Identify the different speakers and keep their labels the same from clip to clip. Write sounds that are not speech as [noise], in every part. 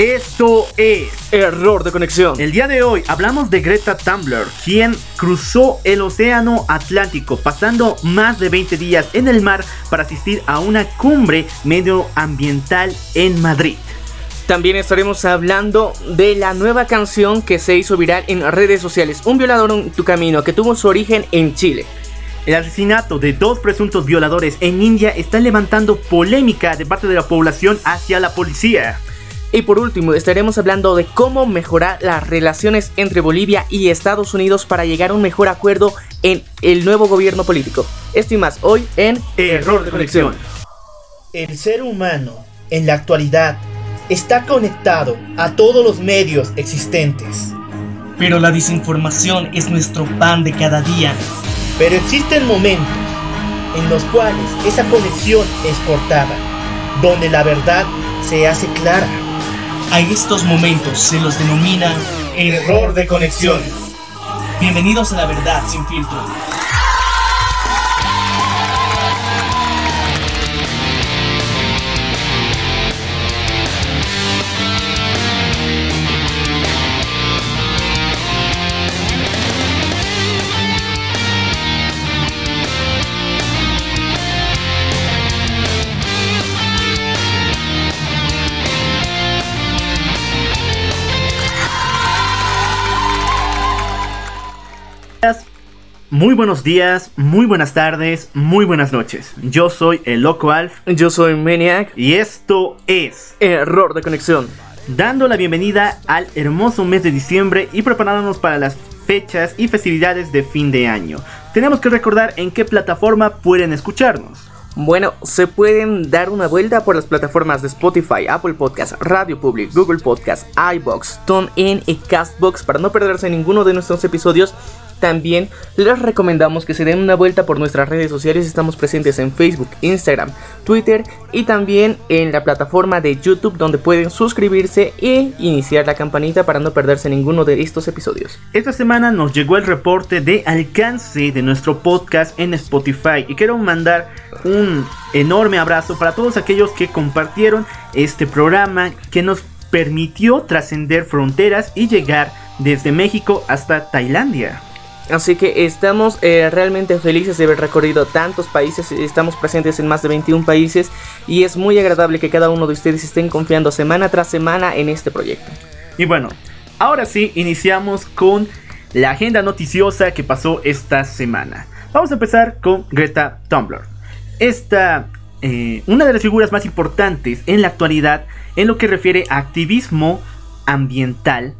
Speaker 1: Esto es
Speaker 2: Error de conexión.
Speaker 1: El día de hoy hablamos de Greta Thunberg, quien cruzó el océano Atlántico, pasando más de 20 días en el mar para asistir a una cumbre medioambiental en Madrid.
Speaker 2: También estaremos hablando de la nueva canción que se hizo viral en redes sociales, Un violador en tu camino, que tuvo su origen en Chile.
Speaker 1: El asesinato de dos presuntos violadores en India está levantando polémica de parte de la población hacia la policía.
Speaker 2: Y por último, estaremos hablando de cómo mejorar las relaciones entre Bolivia y Estados Unidos para llegar a un mejor acuerdo en el nuevo gobierno político. Esto y más hoy en
Speaker 1: Error de Conexión.
Speaker 3: El ser humano, en la actualidad, está conectado a todos los medios existentes.
Speaker 4: Pero la desinformación es nuestro pan de cada día.
Speaker 3: Pero existen momentos en los cuales esa conexión es cortada, donde la verdad se hace clara.
Speaker 4: A estos momentos se los denomina
Speaker 3: error de conexión.
Speaker 4: Bienvenidos a la verdad sin filtro.
Speaker 1: Muy buenos días, muy buenas tardes, muy buenas noches. Yo soy el Loco Alf.
Speaker 2: Yo soy Maniac.
Speaker 1: Y esto es
Speaker 2: Error de Conexión.
Speaker 1: Dando la bienvenida al hermoso mes de diciembre y preparándonos para las fechas y festividades de fin de año. Tenemos que recordar en qué plataforma pueden escucharnos.
Speaker 2: Bueno, se pueden dar una vuelta por las plataformas de Spotify, Apple Podcasts, Radio Public, Google Podcasts, iBox, TuneIn y Castbox para no perderse ninguno de nuestros episodios también les recomendamos que se den una vuelta por nuestras redes sociales. Estamos presentes en Facebook, Instagram, Twitter y también en la plataforma de YouTube donde pueden suscribirse e iniciar la campanita para no perderse ninguno de estos episodios.
Speaker 1: Esta semana nos llegó el reporte de alcance de nuestro podcast en Spotify y quiero mandar un enorme abrazo para todos aquellos que compartieron este programa que nos permitió trascender fronteras y llegar desde México hasta Tailandia.
Speaker 2: Así que estamos eh, realmente felices de haber recorrido tantos países, estamos presentes en más de 21 países y es muy agradable que cada uno de ustedes estén confiando semana tras semana en este proyecto.
Speaker 1: Y bueno, ahora sí, iniciamos con la agenda noticiosa que pasó esta semana. Vamos a empezar con Greta Thunberg. Esta, eh, una de las figuras más importantes en la actualidad en lo que refiere a activismo ambiental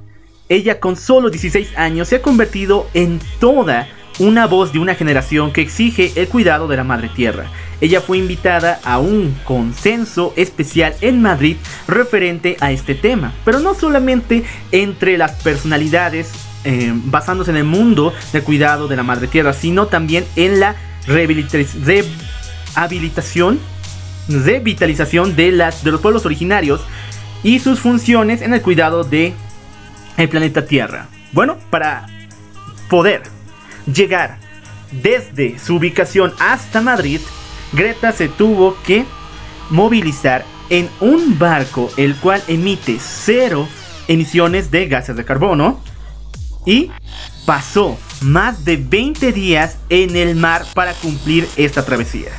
Speaker 1: ella con solo 16 años se ha convertido en toda una voz de una generación que exige el cuidado de la madre tierra. Ella fue invitada a un consenso especial en Madrid referente a este tema, pero no solamente entre las personalidades eh, basándose en el mundo del cuidado de la madre tierra, sino también en la rehabilitación, revitalización de, las, de los pueblos originarios y sus funciones en el cuidado de el planeta Tierra. Bueno, para poder llegar desde su ubicación hasta Madrid, Greta se tuvo que movilizar en un barco el cual emite cero emisiones de gases de carbono y pasó más de 20 días en el mar para cumplir esta travesía.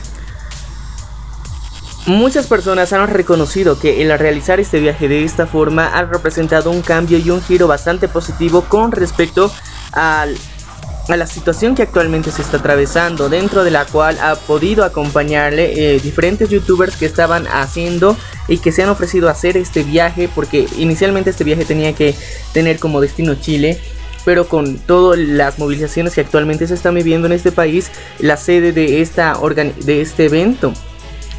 Speaker 2: Muchas personas han reconocido que el realizar este viaje de esta forma ha representado un cambio y un giro bastante positivo con respecto a la situación que actualmente se está atravesando, dentro de la cual ha podido acompañarle eh, diferentes youtubers que estaban haciendo y que se han ofrecido a hacer este viaje, porque inicialmente este viaje tenía que tener como destino Chile, pero con todas las movilizaciones que actualmente se están viviendo en este país, la sede de, esta de este evento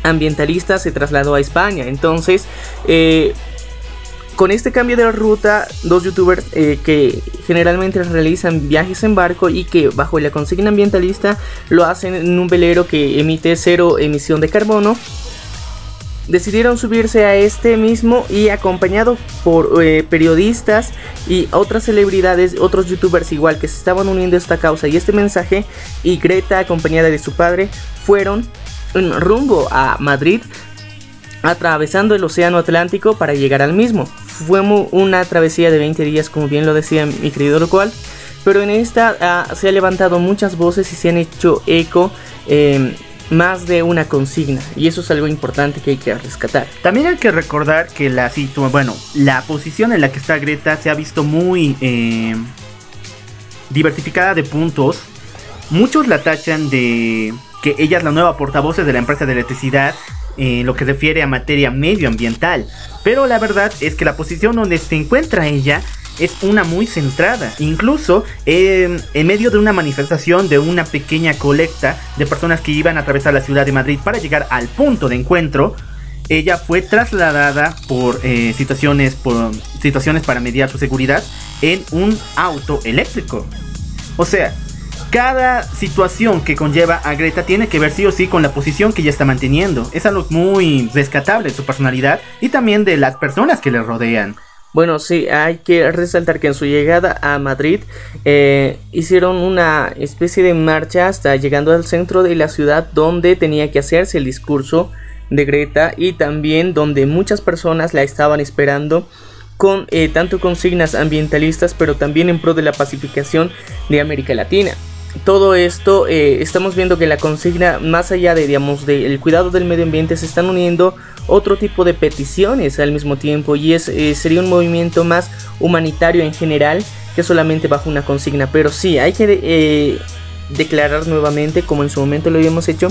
Speaker 2: ambientalista se trasladó a España. Entonces, eh, con este cambio de ruta, dos youtubers eh, que generalmente realizan viajes en barco y que bajo la consigna ambientalista lo hacen en un velero que emite cero emisión de carbono, decidieron subirse a este mismo y acompañado por eh, periodistas y otras celebridades, otros youtubers igual que se estaban uniendo a esta causa y este mensaje y Greta acompañada de su padre fueron rumbo a Madrid atravesando el océano Atlántico para llegar al mismo. Fue una travesía de 20 días, como bien lo decía mi querido local, pero en esta ah, se han levantado muchas voces y se han hecho eco em, más de una consigna y eso es algo importante que hay que rescatar.
Speaker 1: También hay que recordar que la bueno, la posición en la que está Greta se ha visto muy em, diversificada de puntos. Muchos la tachan de que ella es la nueva portavoz de la empresa de electricidad en lo que refiere a materia medioambiental. Pero la verdad es que la posición donde se encuentra ella es una muy centrada. Incluso em, en medio de una manifestación de una pequeña colecta de personas que iban a atravesar la ciudad de Madrid para llegar al punto de encuentro, ella fue trasladada por, eh, situaciones, por situaciones para mediar su seguridad en un auto eléctrico. O sea, cada situación que conlleva a Greta tiene que ver sí o sí con la posición que ella está manteniendo. Es algo muy rescatable de su personalidad y también de las personas que le rodean.
Speaker 2: Bueno, sí, hay que resaltar que en su llegada a Madrid eh, hicieron una especie de marcha hasta llegando al centro de la ciudad donde tenía que hacerse el discurso de Greta y también donde muchas personas la estaban esperando con eh, tanto consignas ambientalistas pero también en pro de la pacificación de América Latina todo esto eh, estamos viendo que la consigna más allá de digamos del cuidado del medio ambiente se están uniendo otro tipo de peticiones al mismo tiempo y es eh, sería un movimiento más humanitario en general que solamente bajo una consigna. Pero sí hay que eh, declarar nuevamente como en su momento lo habíamos hecho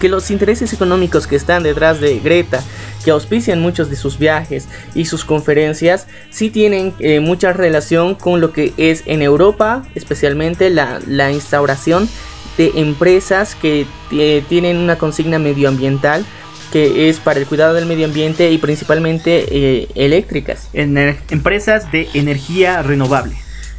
Speaker 2: que los intereses económicos que están detrás de Greta, que auspician muchos de sus viajes y sus conferencias, sí tienen eh, mucha relación con lo que es en Europa, especialmente la, instauración de empresas que eh, tienen una consigna medioambiental que es para el cuidado del medio ambiente y principalmente eh, eléctricas.
Speaker 1: Empresas de energía renovable.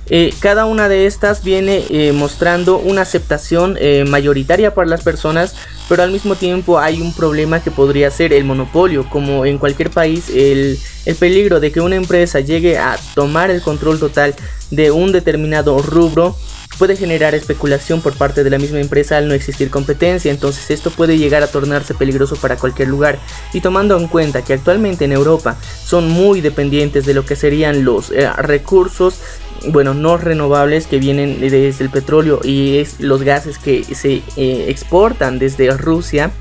Speaker 2: Eh, cada una de estas viene eh, mostrando una aceptación eh, mayoritaria para las personas, pero al mismo tiempo hay un problema que podría ser el monopolio. Como en cualquier país, el, el peligro de que una empresa llegue a tomar el control total de un determinado rubro puede generar especulación por parte de la misma empresa al no existir competencia, entonces esto puede llegar a tornarse peligroso para cualquier lugar. Y tomando en cuenta que actualmente en Europa son muy dependientes de lo que serían los recursos bueno, no renovables que vienen desde el petróleo y es los gases que se eh, exportan desde Rusia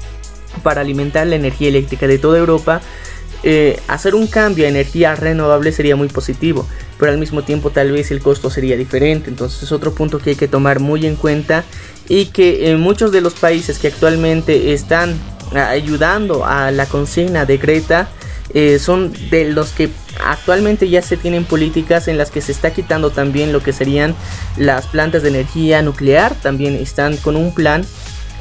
Speaker 2: para alimentar la energía eléctrica de toda Europa. Eh, hacer un cambio a energía renovable sería muy positivo, pero al mismo tiempo tal vez el costo sería diferente. Entonces es otro punto que hay que tomar muy en cuenta y que en muchos de los países que actualmente están ayudando a la consigna de Greta eh, son de los que actualmente ya se tienen políticas en las que se está quitando también lo que serían las plantas de energía nuclear, también están con un plan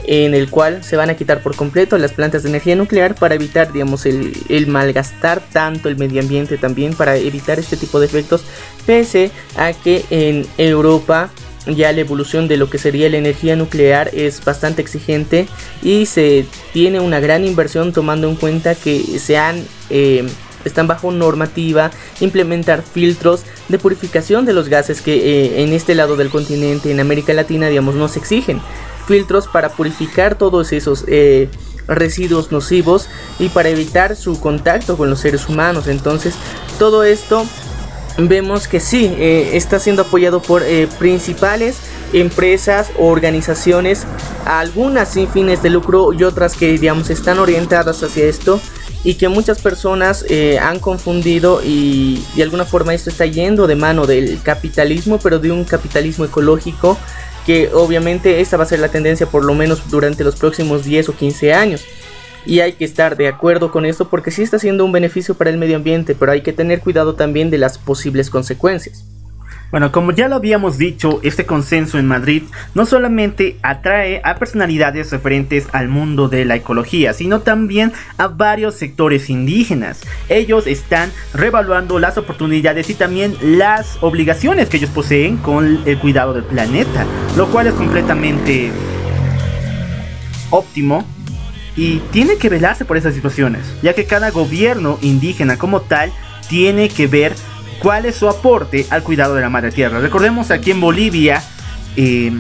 Speaker 2: en el cual se van a quitar por completo las plantas de energía nuclear para evitar digamos el, el malgastar tanto el medio ambiente también para evitar este tipo de efectos pese a que en Europa ya la evolución de lo que sería la energía nuclear es bastante exigente y se tiene una gran inversión tomando en cuenta que se han eh, están bajo normativa implementar filtros de purificación de los gases que eh, en este lado del continente en América Latina digamos no se exigen. Filtros para purificar todos esos eh, residuos nocivos y para evitar su contacto con los seres humanos. Entonces todo esto vemos que sí, eh, está siendo apoyado por eh, principales empresas o organizaciones, algunas sin fines de lucro y otras que digamos están orientadas hacia esto y que muchas personas eh, han confundido y de alguna forma esto está yendo de mano del capitalismo, pero de un capitalismo ecológico que obviamente esta va a ser la tendencia por lo menos durante los próximos 10 o 15 años y hay que estar de acuerdo con esto porque sí está siendo un beneficio para el medio ambiente, pero hay que tener cuidado también de las posibles consecuencias.
Speaker 1: Bueno, como ya lo habíamos dicho, este consenso en Madrid no solamente atrae a personalidades referentes al mundo de la ecología, sino también a varios sectores indígenas. Ellos están revaluando las oportunidades y también las obligaciones que ellos poseen con el cuidado del planeta, lo cual es completamente óptimo y tiene que velarse por esas situaciones, ya que cada gobierno indígena como tal tiene que ver cuál es su aporte al cuidado de la madre tierra. Recordemos aquí en Bolivia eh,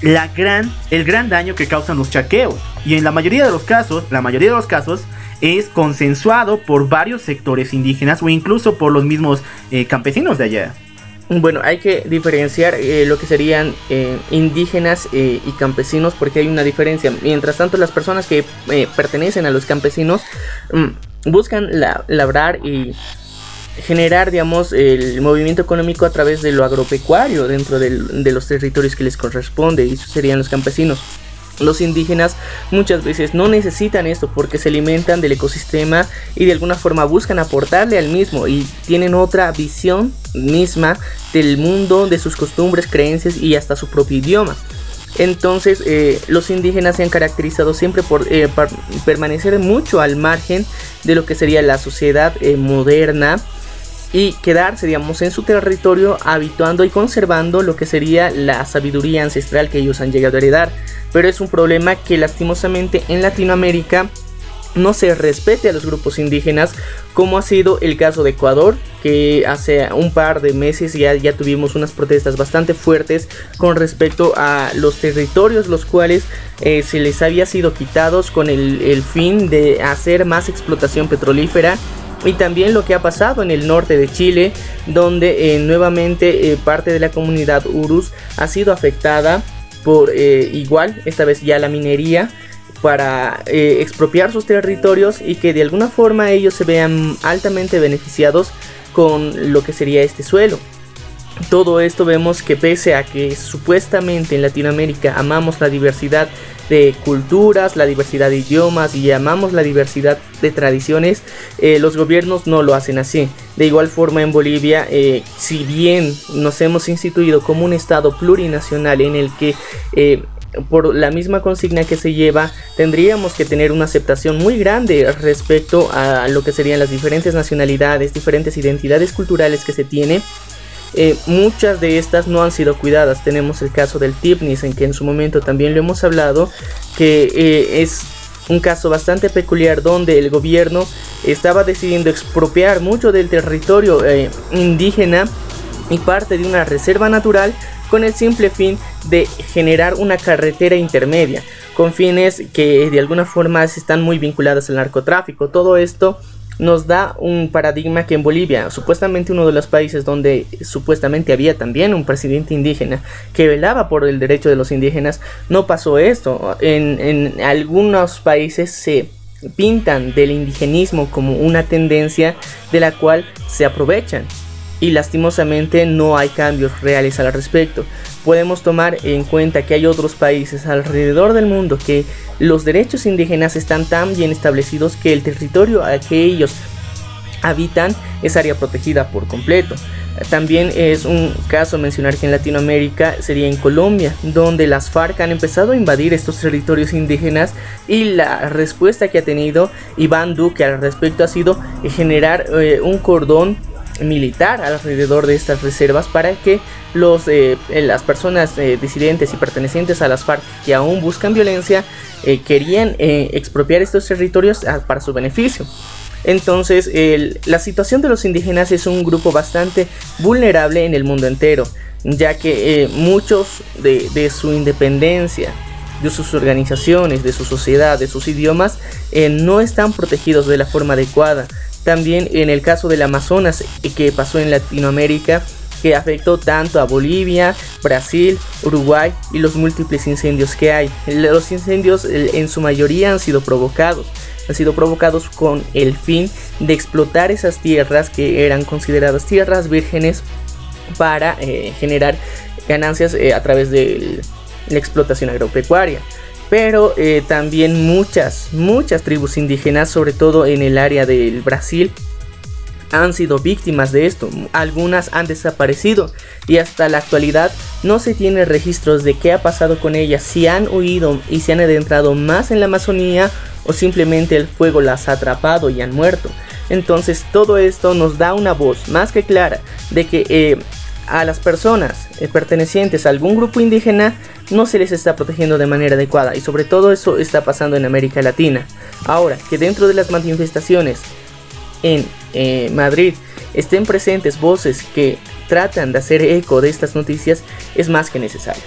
Speaker 1: la gran, el gran daño que causan los chaqueos. Y en la mayoría de los casos, la mayoría de los casos, es consensuado por varios sectores indígenas o incluso por los mismos eh, campesinos de allá.
Speaker 2: Bueno, hay que diferenciar eh, lo que serían eh, indígenas y campesinos porque hay una diferencia. Mientras tanto, las personas que pertenecen a los campesinos mm, buscan labrar y generar, digamos, el movimiento económico a través de lo agropecuario dentro de los territorios que les corresponde, y eso serían los campesinos. Los indígenas muchas veces no necesitan esto porque se alimentan del ecosistema y de alguna forma buscan aportarle al mismo y tienen otra visión misma del mundo, de sus costumbres, creencias y hasta su propio idioma. Entonces eh, los indígenas se han caracterizado siempre por eh, permanecer mucho al margen de lo que sería la sociedad eh, moderna y quedarse, digamos, en su territorio habituando y conservando lo que sería la sabiduría ancestral que ellos han llegado a heredar. Pero es un problema que lastimosamente en Latinoamérica no se respete a los grupos indígenas, como ha sido el caso de Ecuador, que hace un par de meses ya, ya tuvimos unas protestas bastante fuertes con respecto a los territorios los cuales eh, se les había sido quitados con el, el fin de hacer más explotación petrolífera y también lo que ha pasado en el norte de Chile, donde eh, nuevamente eh, parte de la comunidad Urus ha sido afectada por eh, igual, esta vez ya la minería, para expropiar sus territorios y que de alguna forma ellos se vean altamente beneficiados con lo que sería este suelo. Todo esto vemos que pese a que supuestamente en Latinoamérica amamos la diversidad de culturas, la diversidad de idiomas y amamos la diversidad de tradiciones, eh, los gobiernos no lo hacen así. De igual forma en Bolivia, eh, si bien nos hemos instituido como un estado plurinacional en el que eh, por la misma consigna que se lleva, tendríamos que tener una aceptación muy grande respecto a lo que serían las diferentes nacionalidades, diferentes identidades culturales que se tiene eh, muchas de estas no han sido cuidadas. Tenemos el caso del Tipnis, en que en su momento también lo hemos hablado, que eh, es un caso bastante peculiar donde el gobierno estaba decidiendo expropiar mucho del territorio eh, indígena y parte de una reserva natural con el simple fin de generar una carretera intermedia con fines que de alguna forma están muy vinculadas al narcotráfico. Todo esto nos da un paradigma que en Bolivia, supuestamente uno de los países donde supuestamente había también un presidente indígena que velaba por el derecho de los indígenas, no pasó esto. En, en algunos países se pintan del indigenismo como una tendencia de la cual se aprovechan y lastimosamente no hay cambios reales al respecto. Podemos tomar en cuenta que hay otros países alrededor del mundo que los derechos indígenas están tan bien establecidos que el territorio a que ellos habitan es área protegida por completo. También es un caso mencionar que en Latinoamérica sería en Colombia, donde las FARC han empezado a invadir estos territorios indígenas y la respuesta que ha tenido Iván Duque al respecto ha sido generar eh, un cordón militar alrededor de estas reservas para que los, eh, las personas eh, disidentes y pertenecientes a las FARC que aún buscan violencia eh, querían expropiar estos territorios ah, para su beneficio. Entonces, la situación de los indígenas es un grupo bastante vulnerable en el mundo entero, ya que muchos de, su independencia, de sus organizaciones, de su sociedad, de sus idiomas, no están protegidos de la forma adecuada. También en el caso del Amazonas eh, que pasó en Latinoamérica, que afectó tanto a Bolivia, Brasil, Uruguay y los múltiples incendios que hay. Los incendios eh, en su mayoría han sido provocados. Han sido provocados con el fin de explotar esas tierras que eran consideradas tierras vírgenes para eh, generar ganancias a través de la explotación agropecuaria pero eh, también muchas, muchas tribus indígenas, sobre todo en el área del Brasil, han sido víctimas de esto. Algunas han desaparecido y hasta la actualidad no se tiene registros de qué ha pasado con ellas, si han huido y se han adentrado más en la Amazonía o simplemente el fuego las ha atrapado y han muerto. Entonces todo esto nos da una voz más que clara de que eh, a las personas eh, pertenecientes a algún grupo indígena no se les está protegiendo de manera adecuada y sobre todo eso está pasando en América Latina. Ahora, que dentro de las manifestaciones en eh, Madrid estén presentes voces que tratan de hacer eco de estas noticias es más que necesario.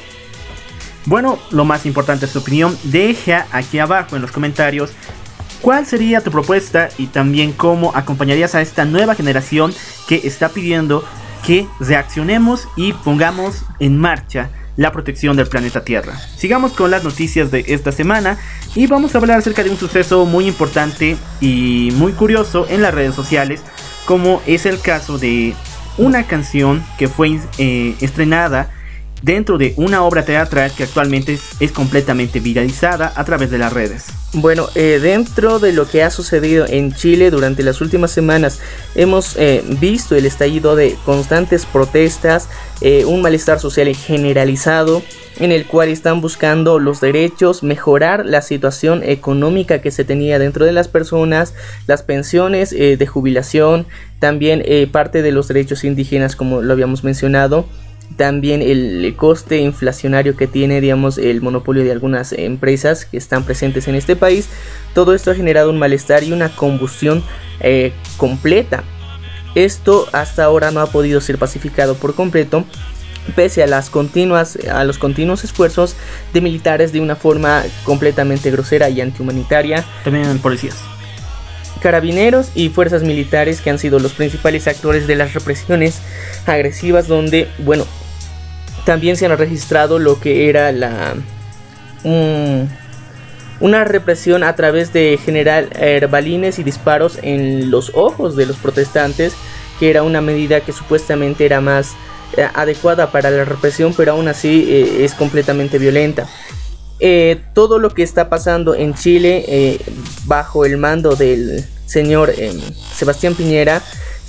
Speaker 1: Bueno, lo más importante es su opinión. Deja aquí abajo en los comentarios ¿Cuál sería tu propuesta y también cómo acompañarías a esta nueva generación que está pidiendo que reaccionemos y pongamos en marcha la protección del planeta Tierra? Sigamos con las noticias de esta semana y vamos a hablar acerca de un suceso muy importante y muy curioso en las redes sociales, como es el caso de una canción que fue eh, estrenada dentro de una obra teatral que actualmente es, completamente viralizada a través de las redes.
Speaker 2: Bueno, eh, dentro de lo que ha sucedido en Chile durante las últimas semanas, hemos eh, visto el estallido de constantes protestas, eh, un malestar social generalizado en el cual están buscando los derechos, mejorar la situación económica que se tenía dentro de las personas, las pensiones de jubilación, también parte de los derechos indígenas como lo habíamos mencionado también el coste inflacionario que tiene, digamos, el monopolio de algunas empresas que están presentes en este país, todo esto ha generado un malestar y una combustión eh, completa. Esto hasta ahora no ha podido ser pacificado por completo, pese a las continuas a los continuos esfuerzos de militares de una forma completamente grosera y antihumanitaria.
Speaker 1: También policías
Speaker 2: carabineros y fuerzas militares que han sido los principales actores de las represiones agresivas donde, bueno, también se han registrado lo que era la una represión a través de general herbalines y disparos en los ojos de los protestantes, que era una medida que supuestamente era más eh, adecuada para la represión, pero aún así eh, es completamente violenta. Eh, todo lo que está pasando en Chile bajo el mando del señor Sebastián Piñera,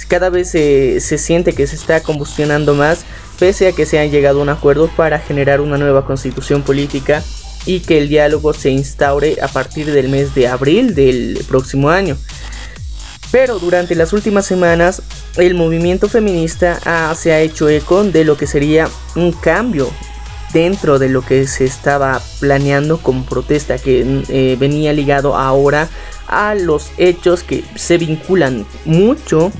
Speaker 2: cada vez se siente que se está combustionando más pese a que se han llegado a un acuerdo para generar una nueva constitución política y que el diálogo se instaure a partir del mes de abril del próximo año. Pero durante las últimas semanas el movimiento feminista se ha hecho eco de lo que sería un cambio dentro de lo que se estaba planeando como protesta que eh, venía ligado ahora a los hechos que se vinculan mucho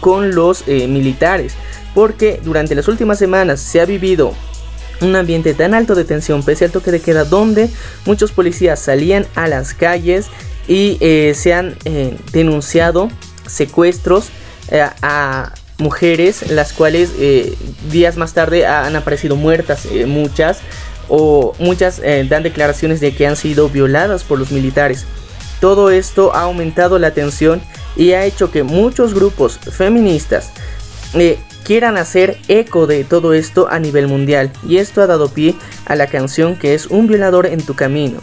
Speaker 2: con los eh, militares. Porque durante las últimas semanas se ha vivido un ambiente tan alto de tensión pese al toque de queda donde muchos policías salían a las calles y eh, se han denunciado secuestros a mujeres las cuales días más tarde han aparecido muertas muchas o muchas dan declaraciones de que han sido violadas por los militares. Todo esto ha aumentado la tensión y ha hecho que muchos grupos feministas quieran hacer eco de todo esto a nivel mundial y esto ha dado pie a la canción que es Un violador en tu camino.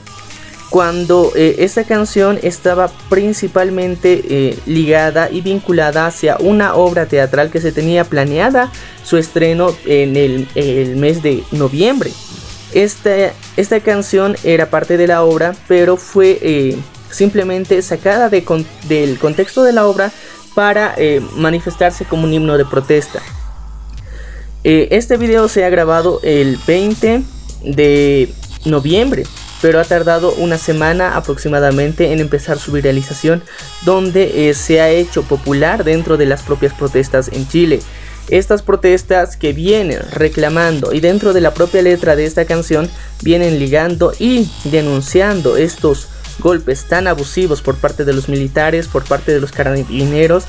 Speaker 2: Cuando eh, esta canción estaba principalmente eh, ligada y vinculada hacia una obra teatral que se tenía planeada su estreno en el, mes de noviembre. Esta, esta, canción era parte de la obra, pero fue eh, simplemente sacada de, del contexto de la obra para manifestarse como un himno de protesta. Este video se ha grabado el 20 de noviembre, pero ha tardado una semana aproximadamente en empezar su viralización, donde eh, se ha hecho popular dentro de las propias protestas en Chile. Estas protestas que vienen reclamando y dentro de la propia letra de esta canción vienen ligando y denunciando estos golpes tan abusivos por parte de los militares, por parte de los carabineros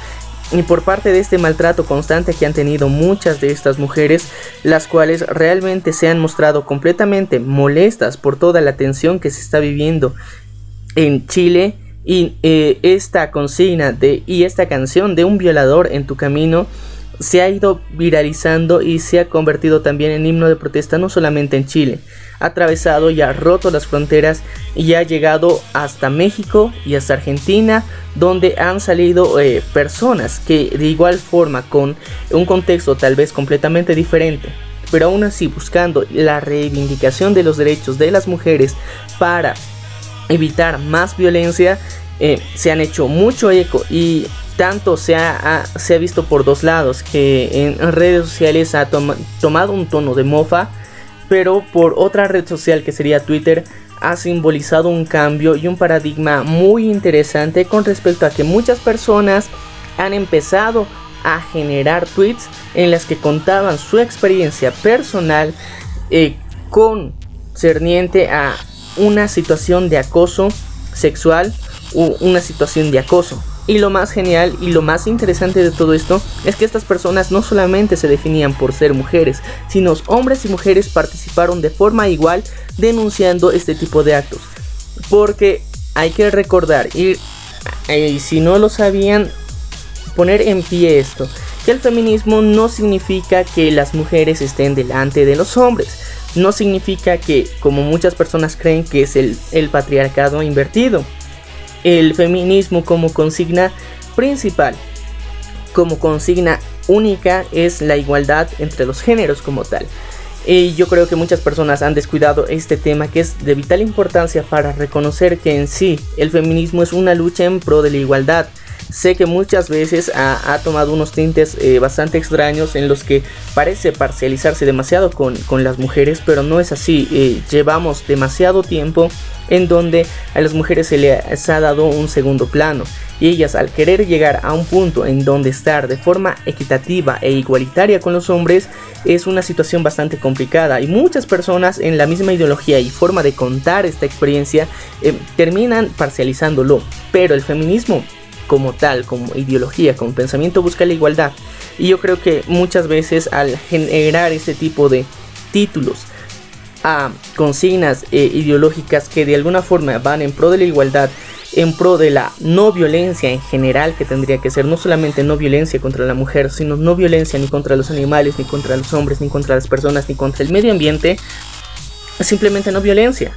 Speaker 2: y por parte de este maltrato constante que han tenido muchas de estas mujeres, las cuales realmente se han mostrado completamente molestas por toda la tensión que se está viviendo en Chile y eh, esta consigna de y esta canción de un violador en tu camino se ha ido viralizando y se ha convertido también en himno de protesta no solamente en Chile, ha atravesado y ha roto las fronteras y ha llegado hasta México y hasta Argentina, donde han salido eh, personas que de igual forma con un contexto tal vez completamente diferente, pero aún así buscando la reivindicación de los derechos de las mujeres para evitar más violencia, eh, se han hecho mucho eco y tanto se ha, se ha visto por dos lados, que en redes sociales ha tomado un tono de mofa, pero por otra red social que sería Twitter ha simbolizado un cambio y un paradigma muy interesante con respecto a que muchas personas han empezado a generar tweets en las que contaban su experiencia personal eh, con cerniente a una situación de acoso sexual una situación de acoso. Y lo más genial y lo más interesante de todo esto es que estas personas no solamente se definían por ser mujeres, sino hombres y mujeres participaron de forma igual denunciando este tipo de actos. Porque hay que recordar, y, y si no lo sabían, poner en pie esto, que el feminismo no significa que las mujeres estén delante de los hombres, no significa que, como muchas personas creen, que es el patriarcado invertido el feminismo como consigna principal, como consigna única es la igualdad entre los géneros como tal. Y yo creo que muchas personas han descuidado este tema que es de vital importancia para reconocer que en sí el feminismo es una lucha en pro de la igualdad. Sé que muchas veces ha, tomado unos tintes eh, bastante extraños en los que parece parcializarse demasiado con, las mujeres, pero no es así. Eh, llevamos demasiado tiempo en donde a las mujeres se les ha dado un segundo plano y ellas al querer llegar a un punto en donde estar de forma equitativa e igualitaria con los hombres es una situación bastante complicada y muchas personas en la misma ideología y forma de contar esta experiencia eh, terminan parcializándolo pero el feminismo como tal, como ideología, como pensamiento busca la igualdad y yo creo que muchas veces al generar este tipo de títulos a consignas eh, ideológicas que de alguna forma van en pro de la igualdad, en pro de la no violencia en general que tendría que ser no solamente no violencia contra la mujer, sino no violencia ni contra los animales, ni contra los hombres, ni contra las personas, ni contra el medio ambiente, simplemente no violencia.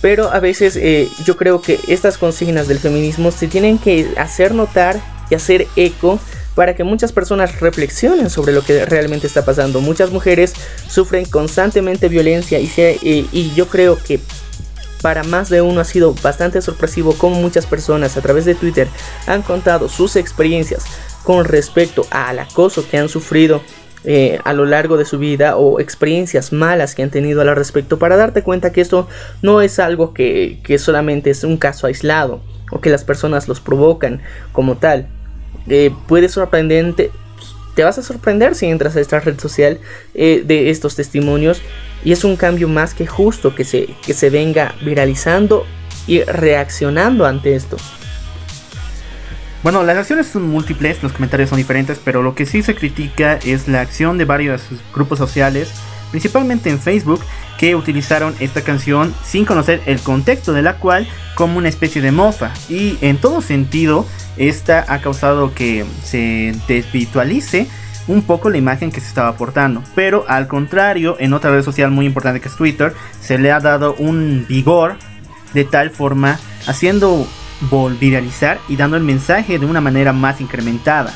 Speaker 2: Pero a veces eh, yo creo que estas consignas del feminismo se tienen que hacer notar y hacer eco para que muchas personas reflexionen sobre lo que realmente está pasando. Muchas mujeres sufren constantemente violencia y, y, yo creo que para más de uno ha sido bastante sorpresivo cómo muchas personas a través de Twitter han contado sus experiencias con respecto al acoso que han sufrido eh, a lo largo de su vida o experiencias malas que han tenido al respecto para darte cuenta que esto no es algo que, que solamente es un caso aislado o que las personas los provocan como tal eh, puede sorprendente. Te vas a sorprender si entras a esta red social eh, de estos testimonios. Y es un cambio más que justo que se, que se venga viralizando y reaccionando ante esto.
Speaker 1: Bueno, las acciones son múltiples, los comentarios son diferentes, pero lo que sí se critica es la acción de varios grupos sociales, principalmente en Facebook, que utilizaron esta canción sin conocer el contexto de la cual como una especie de mofa. Y en todo sentido esta ha causado que se desvirtualice un poco la imagen que se estaba aportando. Pero al contrario, en otra red social muy importante que es Twitter, se le ha dado un vigor de tal forma haciendo viralizar y dando el mensaje de una manera más incrementada.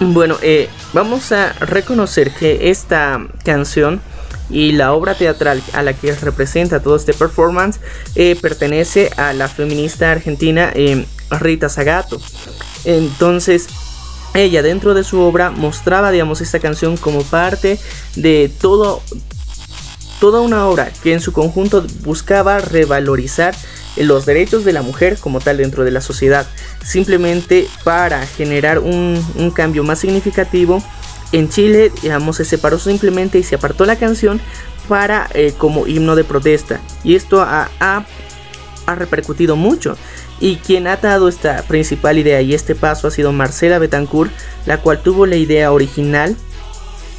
Speaker 2: Bueno, eh, vamos a reconocer que esta canción y la obra teatral a la que representa todo este performance eh, pertenece a la feminista argentina eh, Rita Zagato. Entonces, ella dentro de su obra mostraba, digamos, esta canción como parte de todo, toda una obra que en su conjunto buscaba revalorizar los derechos de la mujer como tal dentro de la sociedad, simplemente para generar un, cambio más significativo. En Chile, digamos, se separó simplemente y se apartó la canción para eh, como himno de protesta. Y esto ha, ha, ha repercutido mucho. Y quien ha dado esta principal idea y este paso ha sido Marcela Betancourt, la cual tuvo la idea original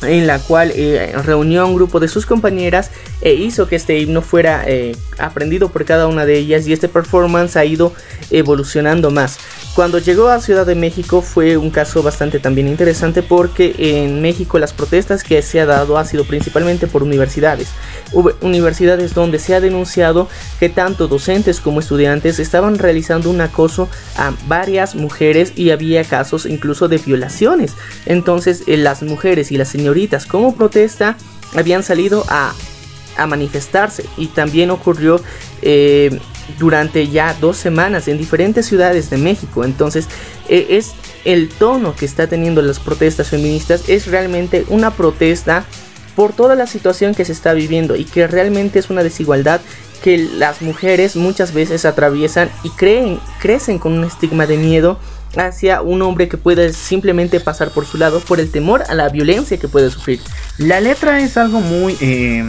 Speaker 2: en la cual eh, reunió a un grupo de sus compañeras e hizo que este himno fuera eh, aprendido por cada una de ellas y este performance ha ido evolucionando más. Cuando llegó a Ciudad de México fue un caso bastante también interesante porque en México las protestas que se ha dado ha sido principalmente por universidades. universidades donde se ha denunciado que tanto docentes como estudiantes estaban realizando un acoso a varias mujeres y había casos incluso de violaciones. Entonces eh, las mujeres y las señoritas como protesta habían salido a, manifestarse y también ocurrió eh, durante ya dos semanas en diferentes ciudades de México. Entonces eh, es el tono que está teniendo las protestas feministas es realmente una protesta por toda la situación que se está viviendo y que realmente es una desigualdad que las mujeres muchas veces atraviesan y creen, crecen con un estigma de miedo hacia un hombre que puede simplemente pasar por su lado por el temor a la violencia que puede sufrir.
Speaker 1: La letra es algo muy, eh,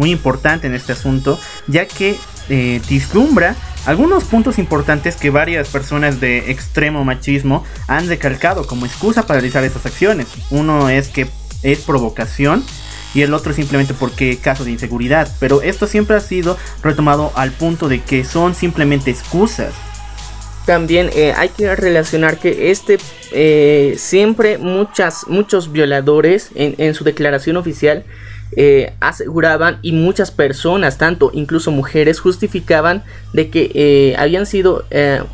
Speaker 1: muy importante en este asunto, ya que eh, Algunos puntos importantes que varias personas de extremo machismo han recalcado como excusa para realizar esas acciones. Uno es que es provocación y el otro simplemente porque caso de inseguridad. Pero esto siempre ha sido retomado al punto de que son simplemente excusas.
Speaker 2: También eh, hay que relacionar que este eh, siempre muchas, muchos violadores en, su declaración oficial eh, aseguraban y muchas personas, tanto incluso mujeres, justificaban de que habían sido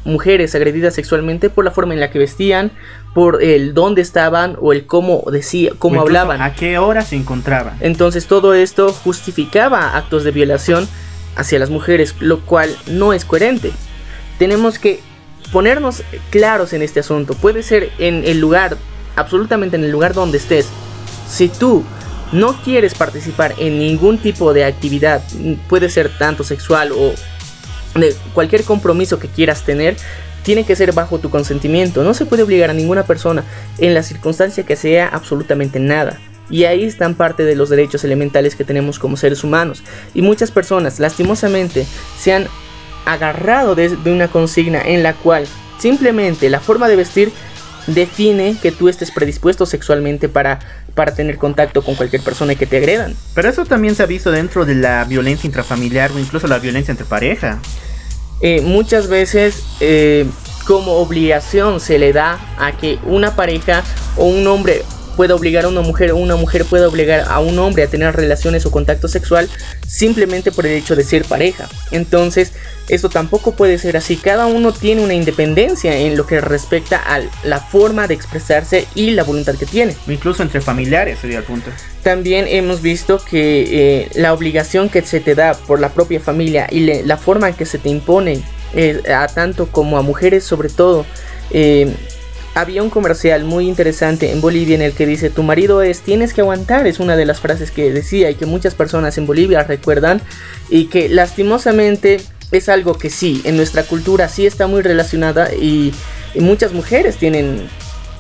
Speaker 2: mujeres agredidas sexualmente por la forma en la que vestían, por el dónde estaban o el cómo decía, cómo hablaban.
Speaker 1: A qué hora se encontraban.
Speaker 2: Entonces todo esto justificaba actos de violación hacia las mujeres, lo cual no es coherente. Tenemos que ponernos claros en este asunto. Puede ser en el lugar, absolutamente en el lugar donde estés. Si tú no quieres participar en ningún tipo de actividad, puede ser tanto sexual o de cualquier compromiso que quieras tener, tiene que ser bajo tu consentimiento. No se puede obligar a ninguna persona en la circunstancia que sea absolutamente nada. Y ahí están parte de los derechos elementales que tenemos como seres humanos. Y muchas personas, lastimosamente, se han agarrado de, una consigna en la cual simplemente la forma de vestir define que tú estés predispuesto sexualmente para, para tener contacto con cualquier persona que te agredan.
Speaker 1: Pero eso también se ha visto dentro de la violencia intrafamiliar o incluso la violencia entre pareja.
Speaker 2: Eh, muchas veces eh, como obligación se le da a que una pareja o un hombre pueda obligar a una mujer o una mujer pueda obligar a un hombre a tener relaciones o contacto sexual simplemente por el hecho de ser pareja. Entonces, eso tampoco puede ser así. Cada uno tiene una independencia en lo que respecta a la forma de expresarse y la voluntad que tiene.
Speaker 1: Incluso entre familiares sería el punto.
Speaker 2: También hemos visto que eh, la obligación que se te da por la propia familia y la forma en que se te impone eh, a tanto como a mujeres sobre todo. Eh, había un comercial muy interesante en Bolivia en el que dice tu marido es tienes que aguantar es una de las frases que decía y que muchas personas en Bolivia recuerdan y que lastimosamente es algo que sí en nuestra cultura sí está muy relacionada y, muchas mujeres tienen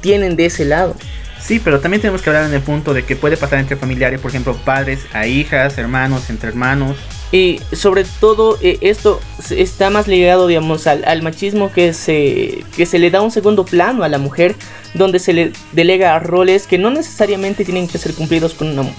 Speaker 2: tienen de ese lado
Speaker 1: Sí, pero también tenemos que hablar en el punto de que puede pasar entre familiares, por ejemplo, padres a hijas, hermanos entre hermanos.
Speaker 2: Y sobre todo eh, esto está más ligado, digamos, al, machismo que se, que se le da un segundo plano a la mujer, donde se le delega roles que no necesariamente tienen que ser cumplidos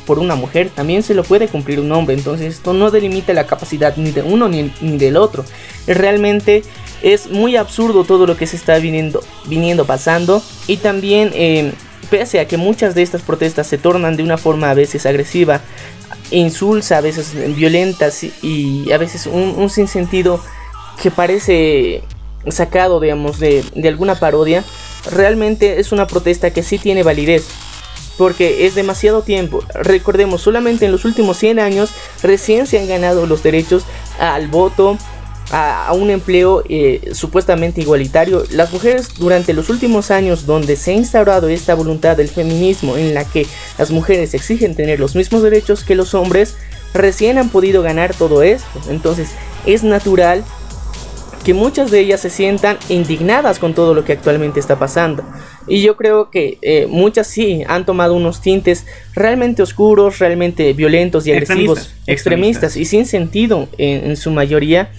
Speaker 2: por una, mujer, también se lo puede cumplir un hombre, entonces esto no delimita la capacidad ni de uno ni, del otro. Realmente es muy absurdo todo lo que se está viniendo, viniendo pasando y también... Eh, pese a que muchas de estas protestas se tornan de una forma a veces agresiva, insulsa, a veces violentas y a veces un, sinsentido que parece sacado, digamos, de, de alguna parodia, realmente es una protesta que sí tiene validez porque es demasiado tiempo. Recordemos, solamente en los últimos 100 años recién se han ganado los derechos al voto, a, un empleo eh, supuestamente igualitario. Las mujeres durante los últimos años donde se ha instaurado esta voluntad del feminismo en la que las mujeres exigen tener los mismos derechos que los hombres, recién han podido ganar todo esto. Entonces es natural que muchas de ellas se sientan indignadas con todo lo que actualmente está pasando. Y yo creo que eh, muchas sí han tomado unos tintes realmente oscuros, realmente violentos y agresivos, extremistas, y sin sentido en su mayoría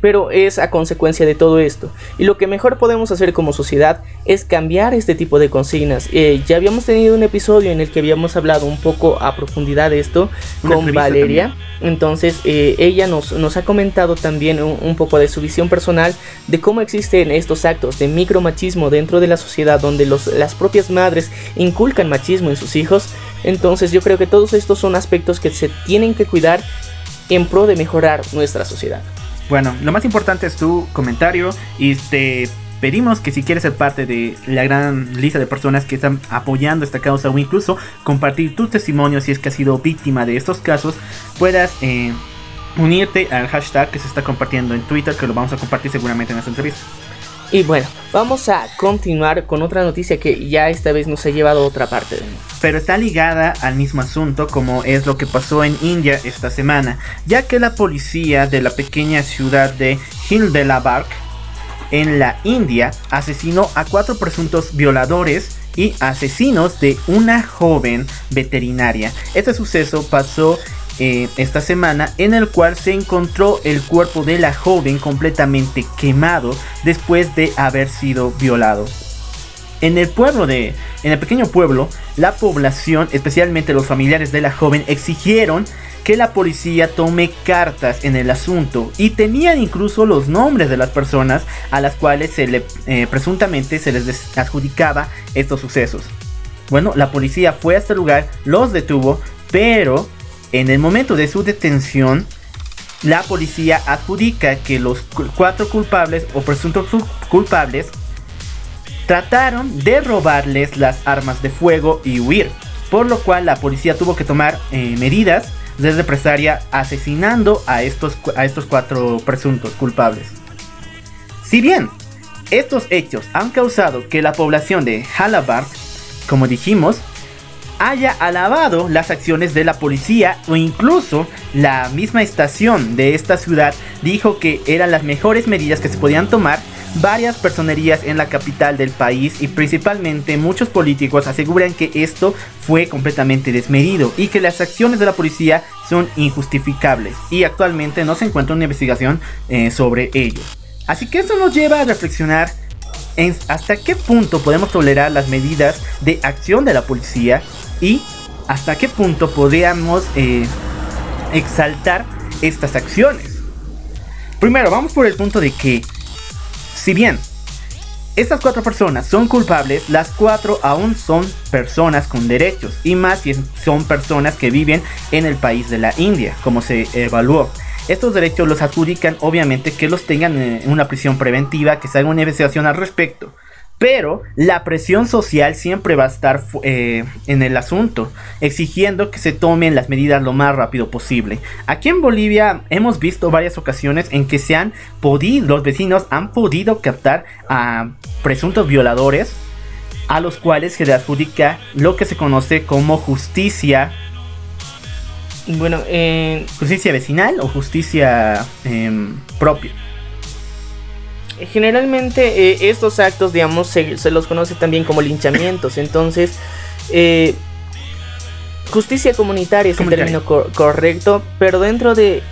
Speaker 2: pero es a consecuencia de todo esto. Y lo que mejor podemos hacer como sociedad es cambiar este tipo de consignas. Eh, ya habíamos tenido un episodio en el que habíamos hablado un poco a profundidad de esto con Valeria. Entonces eh, ella nos, nos, ha comentado también un, poco de su visión personal de cómo existen estos actos de micromachismo dentro de la sociedad donde los, las propias madres inculcan machismo en sus hijos. Entonces yo creo que todos estos son aspectos que se tienen que cuidar en pro de mejorar nuestra sociedad.
Speaker 1: Bueno, lo más importante es tu comentario y te pedimos que si quieres ser parte de la gran lista de personas que están apoyando esta causa o incluso compartir tu testimonio si es que has sido víctima de estos casos, puedas eh, unirte al hashtag que se está compartiendo en Twitter, que lo vamos a compartir seguramente en esta entrevista.
Speaker 2: Y bueno, vamos a continuar con otra noticia que ya esta vez nos ha llevado a otra parte del mundo.
Speaker 1: Pero está ligada al mismo asunto como es lo que pasó en India esta semana, ya que la policía de la pequeña ciudad de Hildelarg en la India asesinó a cuatro presuntos violadores y asesinos de una joven veterinaria. Este suceso pasó eh, esta semana en el cual se encontró el cuerpo de la joven completamente quemado después de haber sido violado. En el pueblo de, en el pequeño pueblo, la población, especialmente los familiares de la joven, exigieron que la policía tome cartas en el asunto y tenían incluso los nombres de las personas a las cuales se le eh, presuntamente se les adjudicaba estos sucesos. Bueno, la policía fue a este lugar, los detuvo, pero en el momento de su detención, la policía adjudica que los cuatro culpables o presuntos culpables trataron de robarles las armas de fuego y huir, por lo cual la policía tuvo que tomar eh, medidas de represalia asesinando a estos, a estos cuatro presuntos culpables. Si bien estos hechos han causado que la población de Halabart, como dijimos, haya alabado las acciones de la policía o incluso la misma estación de esta ciudad dijo que eran las mejores medidas que se podían tomar varias personerías en la capital del país y principalmente muchos políticos aseguran que esto fue completamente desmedido y que las acciones de la policía son injustificables y actualmente no se encuentra una investigación eh, sobre ello. Así que eso nos lleva a reflexionar hasta qué punto podemos tolerar las medidas de acción de la policía y hasta qué punto podríamos eh, exaltar estas acciones. Primero, vamos por el punto de que si bien estas cuatro personas son culpables, las cuatro aún son personas con derechos y más si son personas que viven en el país de la India, como se evaluó. Estos derechos los adjudican obviamente que los tengan en una prisión preventiva, que se haga una investigación al respecto. Pero la presión social siempre va a estar eh, en el asunto, exigiendo que se tomen las medidas lo más rápido posible. Aquí en Bolivia hemos visto varias ocasiones en que se han podido, los vecinos han podido captar a presuntos violadores, a los cuales se le adjudica lo que se conoce como justicia.
Speaker 2: Bueno, eh,
Speaker 1: justicia vecinal o justicia em, propia.
Speaker 2: Generalmente eh, estos actos, digamos, se, los conoce también como linchamientos. [coughs] Entonces, eh, justicia comunitaria es el término correcto, pero dentro de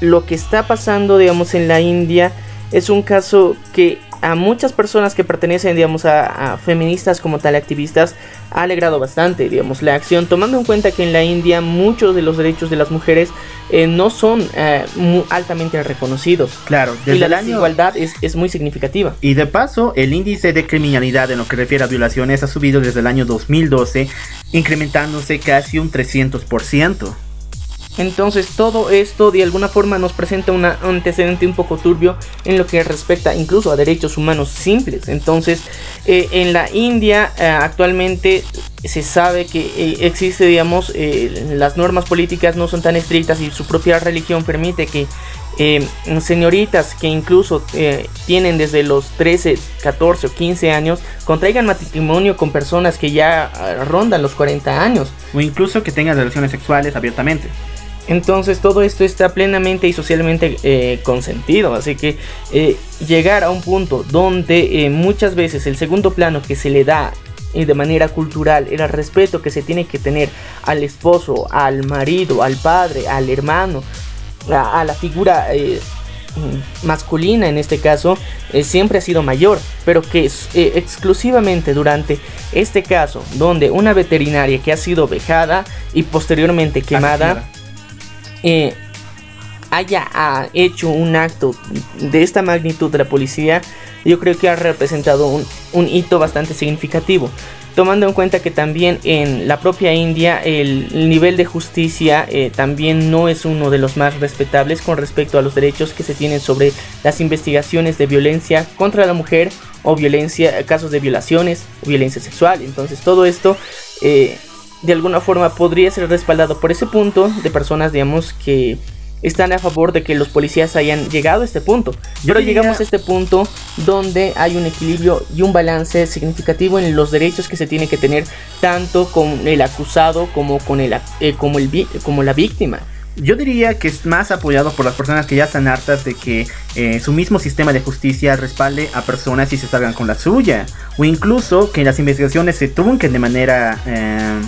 Speaker 2: lo que está pasando, digamos, en la India, es un caso que a muchas personas que pertenecen, digamos, a, feministas como tal, activistas, ha alegrado bastante, digamos, la acción, tomando en cuenta que en la India muchos de los derechos de las mujeres eh, no son eh, altamente reconocidos.
Speaker 1: Claro,
Speaker 2: desde y la desigualdad es, es, muy significativa.
Speaker 1: Y de paso, el índice de criminalidad en lo que refiere a violaciones ha subido desde el año 2012, incrementándose casi un 300%.
Speaker 2: Entonces todo esto de alguna forma nos presenta un antecedente un poco turbio en lo que respecta incluso a derechos humanos simples. Entonces eh, en la India eh, actualmente se sabe que eh, existe, digamos, las normas políticas no son tan estrictas y su propia religión permite que señoritas que incluso tienen desde los 13, 14 o 15 años contraigan matrimonio con personas que ya rondan los 40 años.
Speaker 1: O incluso que tengan relaciones sexuales abiertamente.
Speaker 2: Entonces todo esto está plenamente y socialmente eh, consentido. Así que eh, llegar a un punto donde eh, muchas veces el segundo plano que se le da de manera cultural, el respeto que se tiene que tener al esposo, al marido, al padre, al hermano, a, la figura masculina en este caso, siempre ha sido mayor. Pero que exclusivamente durante este caso, donde una veterinaria que ha sido vejada y posteriormente quemada eh, haya ah, hecho un acto de esta magnitud de la policía, yo creo que ha representado un, hito bastante significativo. Tomando en cuenta que también en la propia India el nivel de justicia eh, también no es uno de los más respetables con respecto a los derechos que se tienen sobre las investigaciones de violencia contra la mujer o violencia, casos de violaciones o violencia sexual. Entonces todo esto eh, de alguna forma podría ser respaldado por ese punto de personas, digamos, que están a favor de que los policías hayan llegado a este punto. Pero llegamos a este punto donde hay un equilibrio y un balance significativo en los derechos que se tiene que tener tanto con el acusado como con el, eh, como, el como la víctima.
Speaker 1: Yo diría que es más apoyado por las personas que ya están hartas de que eh, su mismo sistema de justicia respalde a personas y se salgan con la suya. O incluso que las investigaciones se trunquen de manera... Eh,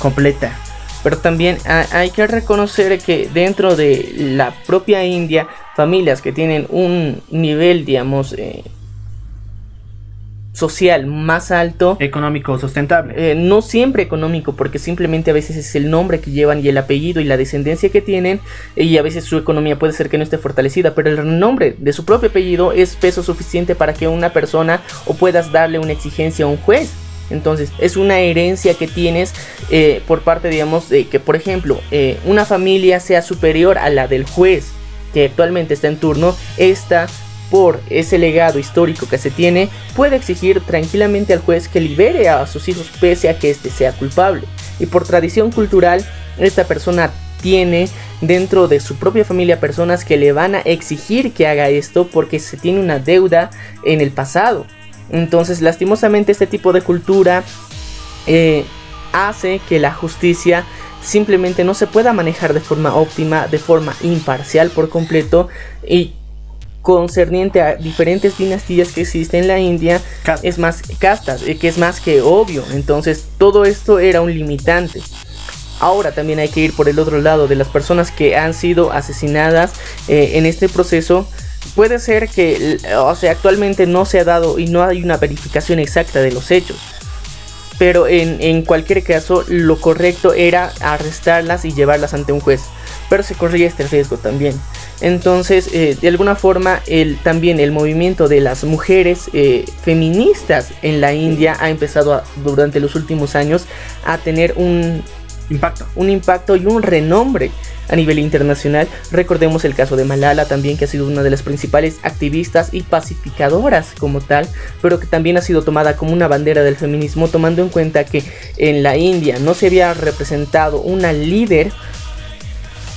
Speaker 1: completa.
Speaker 2: Pero también hay que reconocer que dentro de la propia India, familias que tienen un nivel, digamos, eh, social más alto.
Speaker 1: Económico sustentable.
Speaker 2: Eh, no siempre económico, porque simplemente a veces es el nombre que llevan y el apellido y la descendencia que tienen, y a veces su economía puede ser que no esté fortalecida, pero el nombre de su propio apellido es peso suficiente para que una persona o puedas darle una exigencia a un juez. Entonces, es una herencia que tienes eh, por parte, digamos, de que, por ejemplo, eh, una familia sea superior a la del juez que actualmente está en turno, esta por ese legado histórico que se tiene, puede exigir tranquilamente al juez que libere a sus hijos pese a que éste sea culpable. Y por tradición cultural, esta persona tiene dentro de su propia familia personas que le van a exigir que haga esto porque se tiene una deuda en el pasado. Entonces, lastimosamente, este tipo de cultura eh, hace que la justicia simplemente no se pueda manejar de forma óptima, de forma imparcial por completo y concerniente a diferentes dinastías que existen en la India es más castas, que es más que obvio. Entonces todo esto era un limitante. Ahora también hay que ir por el otro lado de las personas que han sido asesinadas eh, en este proceso. Puede ser que, o sea, actualmente no se ha dado y no hay una verificación exacta de los hechos. Pero en, en cualquier caso, lo correcto era arrestarlas y llevarlas ante un juez. Pero se corría este riesgo también. Entonces, eh, de alguna forma, el, también el movimiento de las mujeres eh, feministas en la India ha empezado durante los últimos años a tener un
Speaker 1: impacto.
Speaker 2: un impacto y un renombre a nivel internacional. Recordemos el caso de Malala también, que ha sido una de las principales activistas y pacificadoras como tal, pero que también ha sido tomada como una bandera del feminismo, tomando en cuenta que en la India no se había representado una líder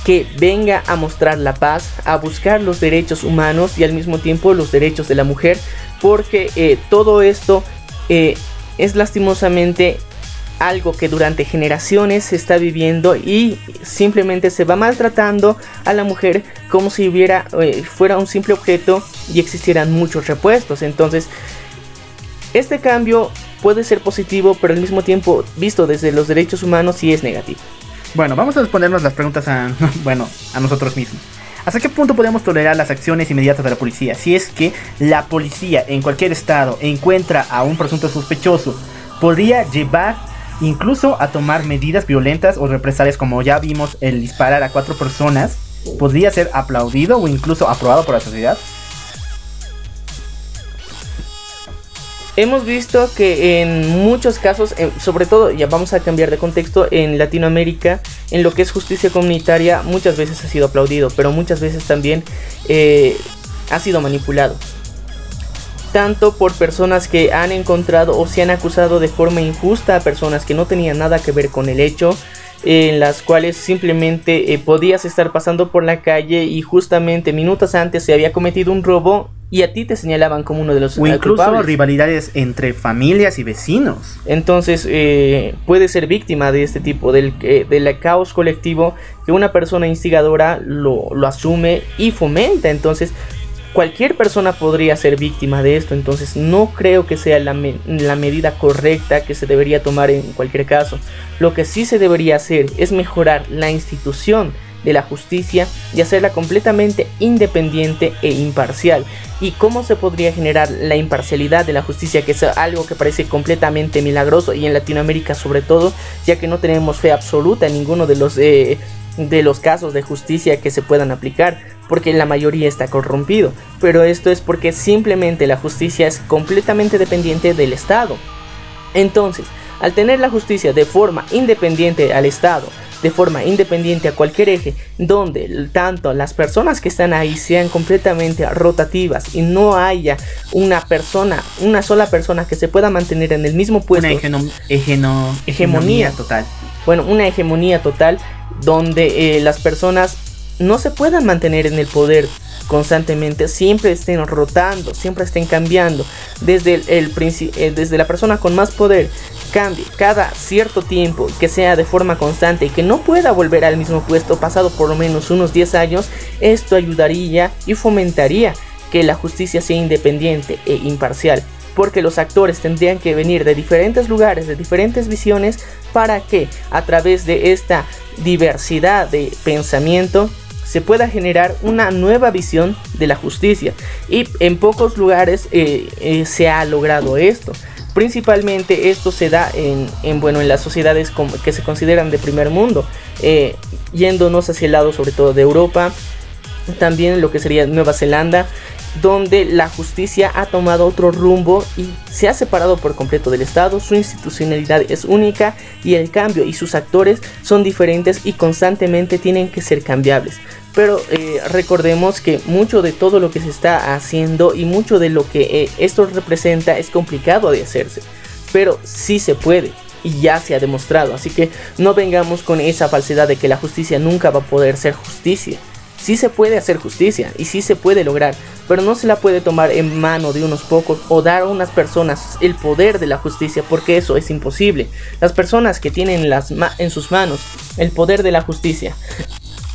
Speaker 2: que venga a mostrar la paz, a buscar los derechos humanos y al mismo tiempo los derechos de la mujer, porque eh, todo esto eh, es lastimosamente algo que durante generaciones se está viviendo y simplemente se va maltratando a la mujer como si eh, fuera un simple objeto y existieran muchos repuestos. Entonces, este cambio puede ser positivo, pero al mismo tiempo visto desde los derechos humanos sí es negativo.
Speaker 1: Bueno, vamos a respondernos las preguntas a, [laughs] bueno, a nosotros mismos. ¿Hasta qué punto podemos tolerar las acciones inmediatas de la policía? Si es que la policía en cualquier estado encuentra a un presunto sospechoso, podría llevar incluso a tomar medidas violentas o represalias como ya vimos el disparar a cuatro personas, podría ser aplaudido o incluso aprobado por la sociedad.
Speaker 2: Hemos visto que en muchos casos, eh, sobre todo, ya vamos a cambiar de contexto, en Latinoamérica, en lo que es justicia comunitaria, muchas veces ha sido aplaudido, pero muchas veces también eh, ha sido manipulado. Tanto por personas que han encontrado o se han acusado de forma injusta a personas que no tenían nada que ver con el hecho, en las cuales simplemente eh, podías estar pasando por la calle y justamente minutos antes se había cometido un robo y a ti te señalaban como uno de los
Speaker 1: o incluso rivalidades entre familias y vecinos.
Speaker 2: Entonces eh, puede ser víctima de este tipo del, del caos colectivo que una persona instigadora lo, lo asume y fomenta. Entonces cualquier persona podría ser víctima de esto, entonces no creo que sea la, medida correcta que se debería tomar en cualquier caso. Lo que sí se debería hacer es mejorar la institución de la justicia y hacerla completamente independiente e imparcial. ¿Y cómo se podría generar la imparcialidad de la justicia? Que es algo que parece completamente milagroso y en Latinoamérica sobre todo, ya que no tenemos fe absoluta en ninguno de los... Eh, de los casos de justicia que se puedan aplicar porque la mayoría está corrompido, pero esto es porque simplemente la justicia es completamente dependiente del Estado. Entonces, al tener la justicia de forma independiente al Estado, de forma independiente a cualquier eje, donde tanto las personas que están ahí sean completamente rotativas y no haya una persona, una sola persona que se pueda mantener en el mismo puesto.
Speaker 1: Una hegemonía total.
Speaker 2: Bueno, una hegemonía total donde eh, las personas no se puedan mantener en el poder constantemente, siempre estén rotando, siempre estén cambiando, desde, el, eh, desde la persona con más poder cambie cada cierto tiempo, que sea de forma constante y que no pueda volver al mismo puesto pasado por lo menos unos 10 años, esto ayudaría y fomentaría que la justicia sea independiente e imparcial. porque los actores tendrían que venir de diferentes lugares, de diferentes visiones, para que a través de esta diversidad de pensamiento se pueda generar una nueva visión de la justicia. Y en pocos lugares eh, eh, se ha logrado esto. Principalmente esto se da en, bueno, en las sociedades que se consideran de primer mundo, eh, yéndonos hacia el lado sobre todo de Europa, también lo que sería Nueva Zelanda, donde la justicia ha tomado otro rumbo y se ha separado por completo del Estado, su institucionalidad es única y el cambio y sus actores son diferentes y constantemente tienen que ser cambiables. Pero eh, recordemos que mucho de todo lo que se está haciendo y mucho de lo que eh, esto representa es complicado de hacerse. Pero sí se puede y ya se ha demostrado. Así que no vengamos con esa falsedad de que la justicia nunca va a poder ser justicia. Sí se puede hacer justicia y sí se puede lograr, pero no se la puede tomar en mano de unos pocos o dar a unas personas el poder de la justicia porque eso es imposible. Las personas que tienen las en sus manos el poder de la justicia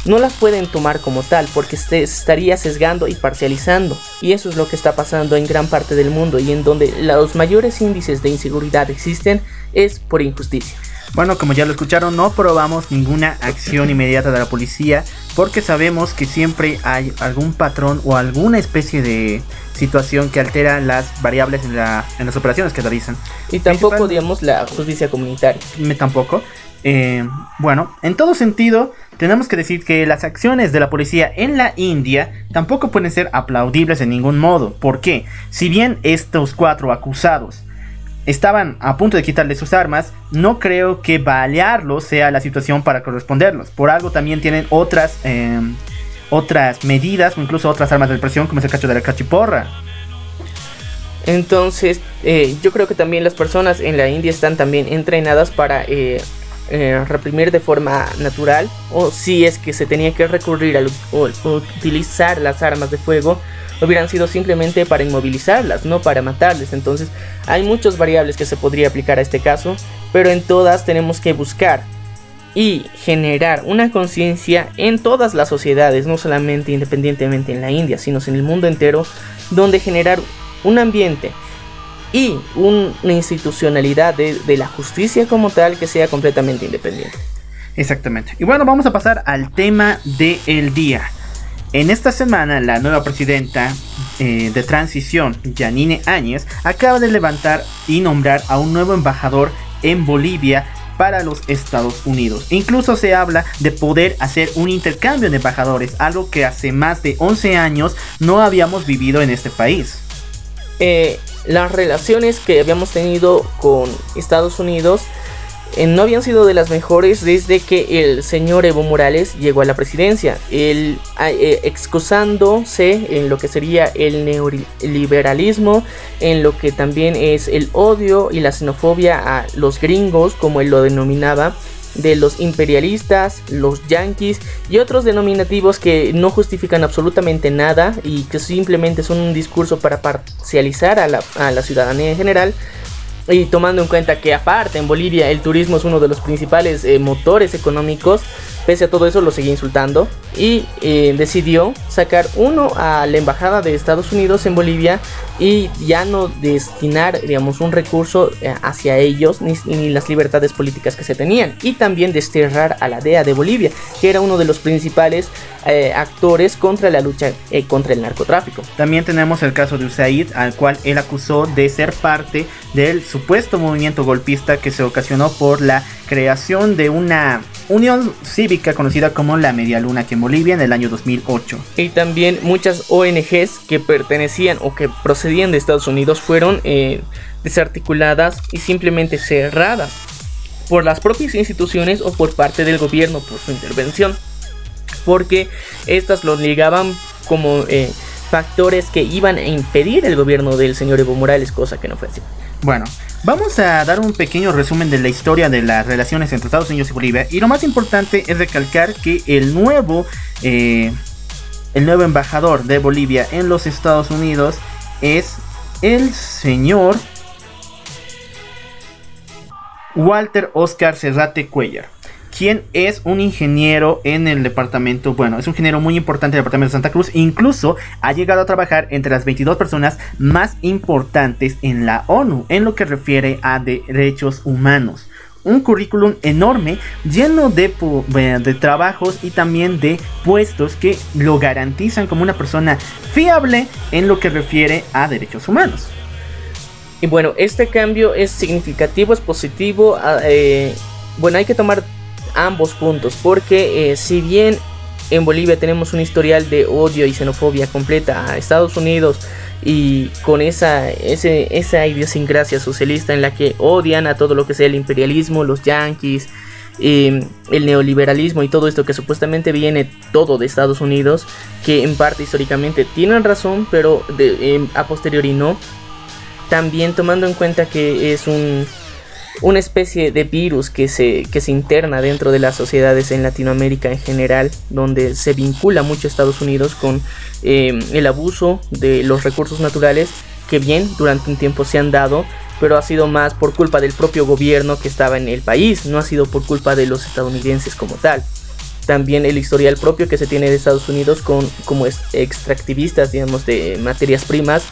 Speaker 2: no las pueden tomar como tal porque se estaría sesgando y parcializando. Y eso es lo que está pasando en gran parte del mundo y en donde los mayores índices de inseguridad existen es por injusticia.
Speaker 1: Bueno, como ya lo escucharon, no probamos ninguna acción inmediata de la policía porque sabemos que siempre hay algún patrón o alguna especie de situación que altera las variables en, las operaciones que realizan.
Speaker 2: Y tampoco, digamos, la justicia comunitaria.
Speaker 1: Me, tampoco. Eh, bueno, en todo sentido, tenemos que decir que las acciones de la policía en la India tampoco pueden ser aplaudibles en ningún modo. ¿Por qué? Si bien estos cuatro acusados estaban a punto de quitarle sus armas, no creo que balearlos sea la situación para corresponderlos. Por algo también tienen otras, em, otras medidas o incluso otras armas de presión como es el cacho de la cachiporra.
Speaker 2: Entonces, eh, yo creo que también las personas en la India están también entrenadas para eh, eh, reprimir de forma natural o si es que se tenía que recurrir a utilizar las armas de fuego hubieran sido simplemente para inmovilizarlas, no para matarles. Entonces hay muchas variables que se podría aplicar a este caso, pero en todas tenemos que buscar y generar una conciencia en todas las sociedades, no solamente independientemente en la India, sino en el mundo entero, donde generar un ambiente y una institucionalidad de, la justicia como tal que sea completamente independiente.
Speaker 1: Exactamente. Y bueno, vamos a pasar al tema del día. En esta semana, la nueva presidenta eh, de transición, Janine Áñez, acaba de levantar y nombrar a un nuevo embajador en Bolivia para los Estados Unidos. Incluso se habla de poder hacer un intercambio de embajadores, algo que hace más de 11 años no habíamos vivido en este país.
Speaker 2: Eh, las relaciones que habíamos tenido con Estados Unidos eh, no habían sido de las mejores desde que el señor Evo Morales llegó a la presidencia. Él, eh, excusándose en lo que sería el neoliberalismo, en lo que también es el odio y la xenofobia a los gringos, como él lo denominaba, de los imperialistas, los yanquis y otros denominativos que no justifican absolutamente nada y que simplemente son un discurso para parcializar a la, a la ciudadanía en general y tomando en cuenta que aparte en Bolivia el turismo es uno de los principales eh, motores económicos, pese a todo eso lo seguía insultando. Y eh, decidió sacar uno a la embajada de Estados Unidos en Bolivia y ya no destinar, digamos, un recurso eh, hacia ellos ni, ni, las libertades políticas que se tenían y también desterrar a la DEA de Bolivia, que era uno de los principales eh, actores contra la lucha eh, contra el narcotráfico.
Speaker 1: También tenemos el caso de Usaid, al cual él acusó de ser parte del supuesto movimiento golpista que se ocasionó por la creación de una unión cívica conocida como la Media Luna aquí en Bolivia en el año 2008.
Speaker 2: Y también muchas ONGs que pertenecían o que procedían de Estados Unidos fueron eh, desarticuladas y simplemente cerradas por las propias instituciones o por parte del gobierno por su intervención. Porque estas los ligaban como eh, factores que iban a impedir el gobierno del señor Evo Morales, cosa que no fue así.
Speaker 1: Bueno, vamos a dar un pequeño resumen de la historia de las relaciones entre Estados Unidos y Bolivia. Y lo más importante es recalcar que el nuevo, eh, el nuevo embajador de Bolivia en los Estados Unidos es el señor Walter Oscar Serrate Cuellar quien es un ingeniero en el departamento, bueno, es un ingeniero muy importante del departamento de Santa Cruz, incluso ha llegado a trabajar entre las 22 personas más importantes en la ONU en lo que refiere a derechos humanos un currículum enorme lleno de, de, trabajos y también de puestos que lo garantizan como una persona fiable en lo que refiere a derechos humanos.
Speaker 2: Y bueno, este cambio es significativo, es positivo. Ah, eh, bueno, hay que tomar ambos puntos porque eh, si bien en Bolivia tenemos un historial de odio y xenofobia completa a Estados Unidos y con esa, esa idiosincrasia socialista en la que odian a todo lo que sea el imperialismo, los yanquis, em, el neoliberalismo y todo esto que supuestamente viene todo de Estados Unidos, que en parte históricamente tienen razón, pero em, a posteriori no. También tomando en cuenta que es un, una especie de virus que se, que se interna dentro de las sociedades en Latinoamérica en general, donde se vincula mucho Estados Unidos con eh, el abuso de los recursos naturales, que bien durante un tiempo se han dado, pero ha sido más por culpa del propio gobierno que estaba en el país, no ha sido por culpa de los estadounidenses como tal. También el historial propio que se tiene de Estados Unidos con como extractivistas, digamos, de materias primas,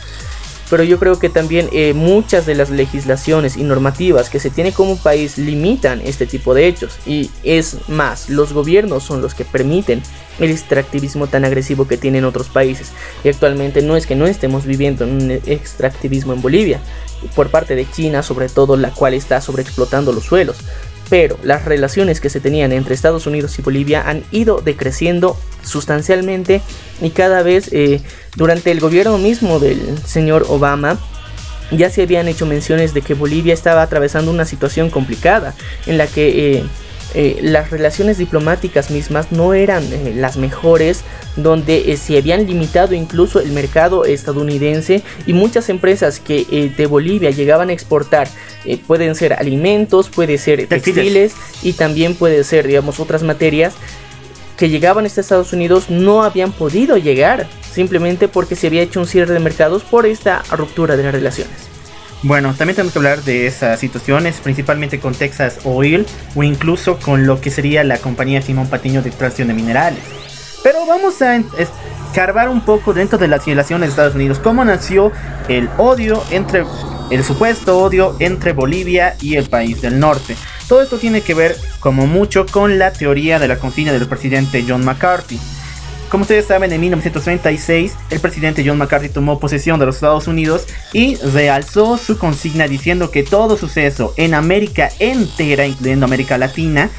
Speaker 2: pero yo creo que también eh, muchas de las legislaciones y normativas que se tiene como país limitan este tipo de hechos. Y es más, los gobiernos son los que permiten el extractivismo tan agresivo que tienen otros países. Y actualmente no es que no estemos viviendo un extractivismo en Bolivia por parte de China sobre todo la cual está sobreexplotando los suelos pero las relaciones que se tenían entre Estados Unidos y Bolivia han ido decreciendo sustancialmente y cada vez eh, durante el gobierno mismo del señor Obama ya se habían hecho menciones de que Bolivia estaba atravesando una situación complicada en la que eh, eh, las relaciones diplomáticas mismas no eran eh, las mejores, donde eh, se habían limitado incluso el mercado estadounidense y muchas empresas que de Bolivia llegaban a exportar pueden ser alimentos, puede ser textiles y también puede ser, digamos, otras materias que llegaban a Estados Unidos no habían podido llegar simplemente porque se había hecho un cierre de mercados por esta ruptura de las relaciones.
Speaker 1: Bueno, también tenemos que hablar de esas situaciones, principalmente con Texas Oil o incluso con lo que sería la compañía Simón Patiño de extracción de minerales. Pero vamos a escarbar un poco dentro de las relaciones de Estados Unidos, cómo nació el odio entre el supuesto odio entre Bolivia y el país del norte. Todo esto tiene que ver como mucho con la teoría de la consigna del presidente John McCarthy. Como ustedes saben, en 1936 el presidente John McCarthy tomó posesión de los Estados Unidos y realzó su consigna diciendo que todo suceso en América entera, incluyendo América Latina,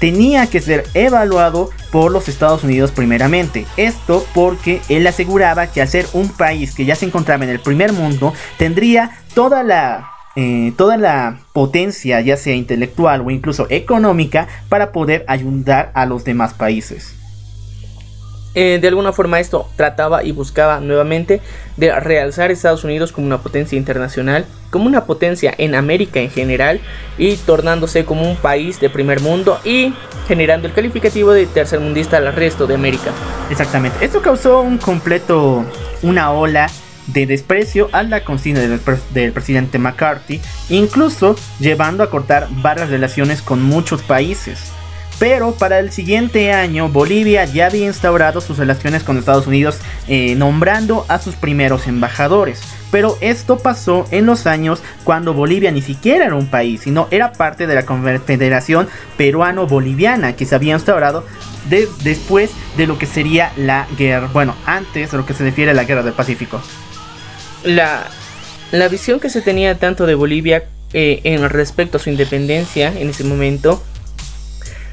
Speaker 1: tenía que ser evaluado por los Estados Unidos primeramente. Esto porque él aseguraba que al ser un país que ya se encontraba en el primer mundo, tendría toda la eh, toda la potencia, ya sea intelectual o incluso económica, para poder ayudar a los demás países.
Speaker 2: Eh, de alguna forma esto trataba y buscaba nuevamente de realzar Estados Unidos como una potencia internacional, como una potencia en América en general y tornándose como un país de primer mundo y generando el calificativo de tercermundista al resto de América.
Speaker 1: Exactamente, esto causó un completo, una ola de desprecio a la consigna del, del, presidente McCarthy, incluso llevando a cortar varias relaciones con muchos países. Pero para el siguiente año Bolivia ya había instaurado sus relaciones con Estados Unidos eh, nombrando a sus primeros embajadores. Pero esto pasó en los años cuando Bolivia ni siquiera era un país, sino era parte de la Confederación Peruano-Boliviana que se había instaurado después de lo que sería la guerra, bueno, antes de lo que se refiere a la guerra del Pacífico.
Speaker 2: La, la visión que se tenía tanto de Bolivia eh, en respecto a su independencia en ese momento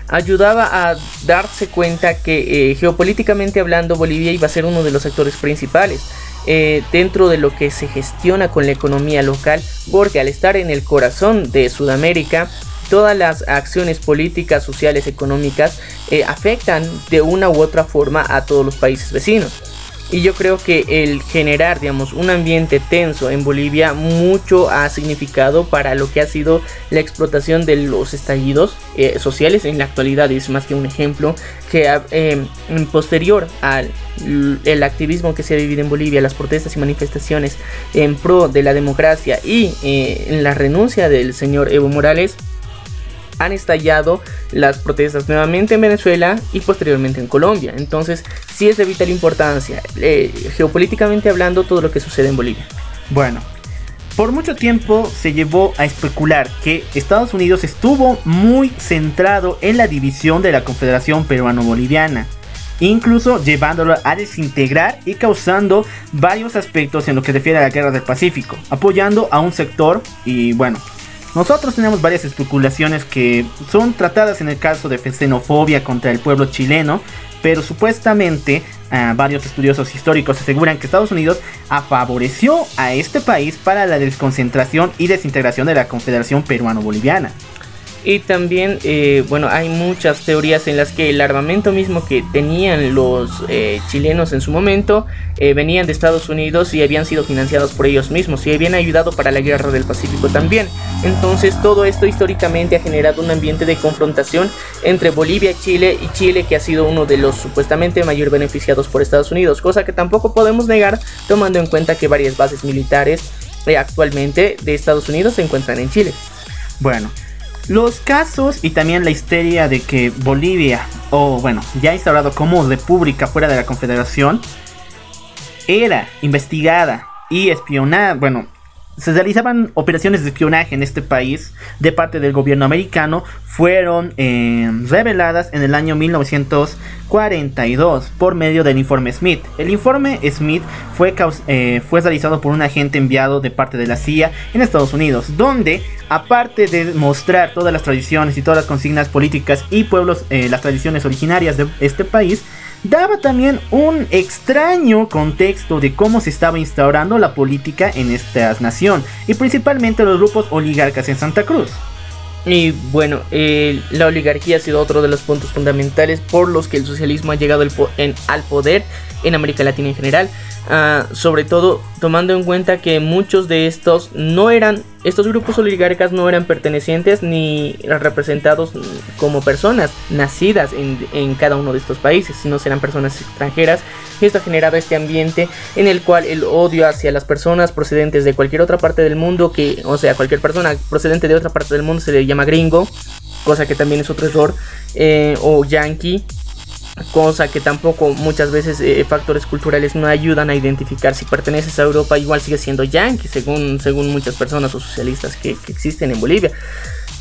Speaker 2: ayudaba a darse cuenta que eh, geopolíticamente hablando Bolivia iba a ser uno de los actores principales eh, dentro de lo que se gestiona con la economía local porque al estar en el corazón de Sudamérica todas las acciones políticas, sociales, económicas eh, afectan de una u otra forma a todos los países vecinos. Y yo creo que el generar, digamos, un ambiente tenso en Bolivia mucho ha significado para lo que ha sido la explotación de los estallidos eh, sociales en la actualidad. Es más que un ejemplo que eh, posterior al el activismo que se ha vivido en Bolivia, las protestas y manifestaciones en pro de la democracia y eh, en la renuncia del señor Evo Morales, han estallado las protestas nuevamente en Venezuela y posteriormente en Colombia. Entonces, sí es de vital importancia, eh, geopolíticamente hablando, todo lo que sucede en Bolivia.
Speaker 1: Bueno, por mucho tiempo se llevó a especular que Estados Unidos estuvo muy centrado en la división de la Confederación Peruano-Boliviana, incluso llevándolo a desintegrar y causando varios aspectos en lo que refiere a la Guerra del Pacífico, apoyando a un sector y bueno, nosotros tenemos varias especulaciones que son tratadas en el caso de xenofobia contra el pueblo chileno, pero supuestamente ah, varios estudiosos históricos aseguran que Estados Unidos favoreció a este país para la desconcentración y desintegración de la Confederación Peruano-Boliviana.
Speaker 2: Y también, eh, bueno, hay muchas teorías en las que el armamento mismo que tenían los eh, chilenos en su momento eh, venían de Estados Unidos y habían sido financiados por ellos mismos y habían ayudado para la guerra del Pacífico también. Entonces todo esto históricamente ha generado un ambiente de confrontación entre Bolivia, Chile y Chile que ha sido uno de los supuestamente mayor beneficiados por Estados Unidos, cosa que tampoco podemos negar tomando en cuenta que varias bases militares actualmente de Estados Unidos se encuentran en Chile.
Speaker 1: Bueno, los casos y también la histeria de que Bolivia, o bueno, ya instaurado como república fuera de la Confederación, era investigada y espionada, bueno, se realizaban operaciones de espionaje en este país de parte del gobierno americano fueron eh, reveladas en el año 1942 por medio del informe Smith. El informe Smith fue, eh, fue realizado por un agente enviado de parte de la CIA en Estados Unidos, donde aparte de mostrar todas las tradiciones y todas las consignas políticas y pueblos, eh, las tradiciones originarias de este país, daba también un extraño contexto de cómo se estaba instaurando la política en esta nación y principalmente los grupos oligarcas en Santa Cruz.
Speaker 2: Y bueno, eh, la oligarquía ha sido otro de los puntos fundamentales por los que el socialismo ha llegado al poder en América Latina en general. Ah, sobre todo tomando en cuenta que muchos de estos no eran, estos grupos oligarcas no eran pertenecientes ni representados como personas nacidas en, cada uno de estos países, sino serán personas extranjeras. Y esto ha generado este ambiente en el cual el odio hacia las personas procedentes de cualquier otra parte del mundo, que, o sea, cualquier persona procedente de otra parte del mundo se le llama gringo, cosa que también es otro error, eh, o yankee cosa que tampoco muchas veces eh, factores culturales no ayudan a identificar si perteneces a Europa igual sigue siendo yankee según, según muchas personas o socialistas que, existen en Bolivia.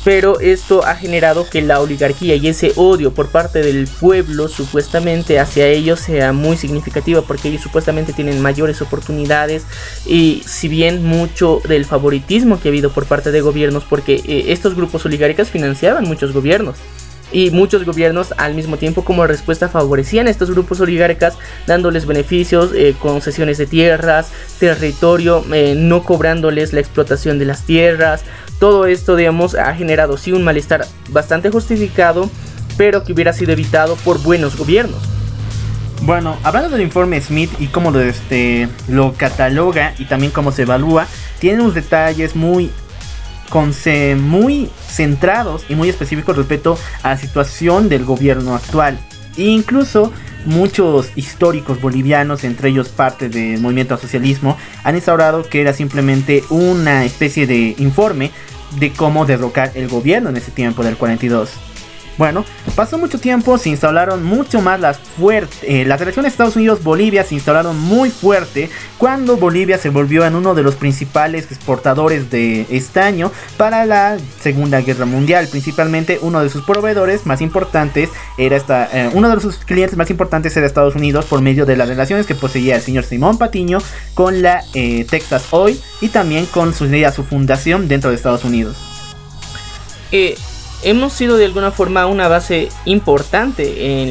Speaker 2: Pero esto ha generado que la oligarquía y ese odio por parte del pueblo supuestamente hacia ellos sea muy significativa porque ellos supuestamente tienen mayores oportunidades y si bien mucho del favoritismo que ha habido por parte de gobiernos porque eh, estos grupos oligáricos financiaban muchos gobiernos y muchos gobiernos al mismo tiempo como respuesta favorecían a estos grupos oligarcas dándoles beneficios, eh, concesiones de tierras, territorio, eh, no cobrándoles la explotación de las tierras. Todo esto, digamos, ha generado sí un malestar bastante justificado, pero que hubiera sido evitado por buenos gobiernos.
Speaker 1: Bueno, hablando del informe Smith y cómo lo, este, lo cataloga y también cómo se evalúa, tiene unos detalles muy con muy centrados y muy específicos respecto a la situación del gobierno actual. E incluso muchos históricos bolivianos, entre ellos parte del movimiento al socialismo, han instaurado que era simplemente una especie de informe de cómo derrocar el gobierno en ese tiempo del 42. Bueno, pasó mucho tiempo, se instalaron mucho más las fuertes. Eh, las relaciones Estados Unidos-Bolivia se instalaron muy fuerte cuando Bolivia se volvió en uno de los principales exportadores de estaño para la Segunda Guerra Mundial. Principalmente uno de sus proveedores más importantes era esta, eh, uno de sus clientes más importantes era Estados Unidos por medio de las relaciones que poseía el señor Simón Patiño con la eh, Texas Oil y también con su, su fundación dentro de Estados Unidos.
Speaker 2: Eh, hemos sido de alguna forma una base importante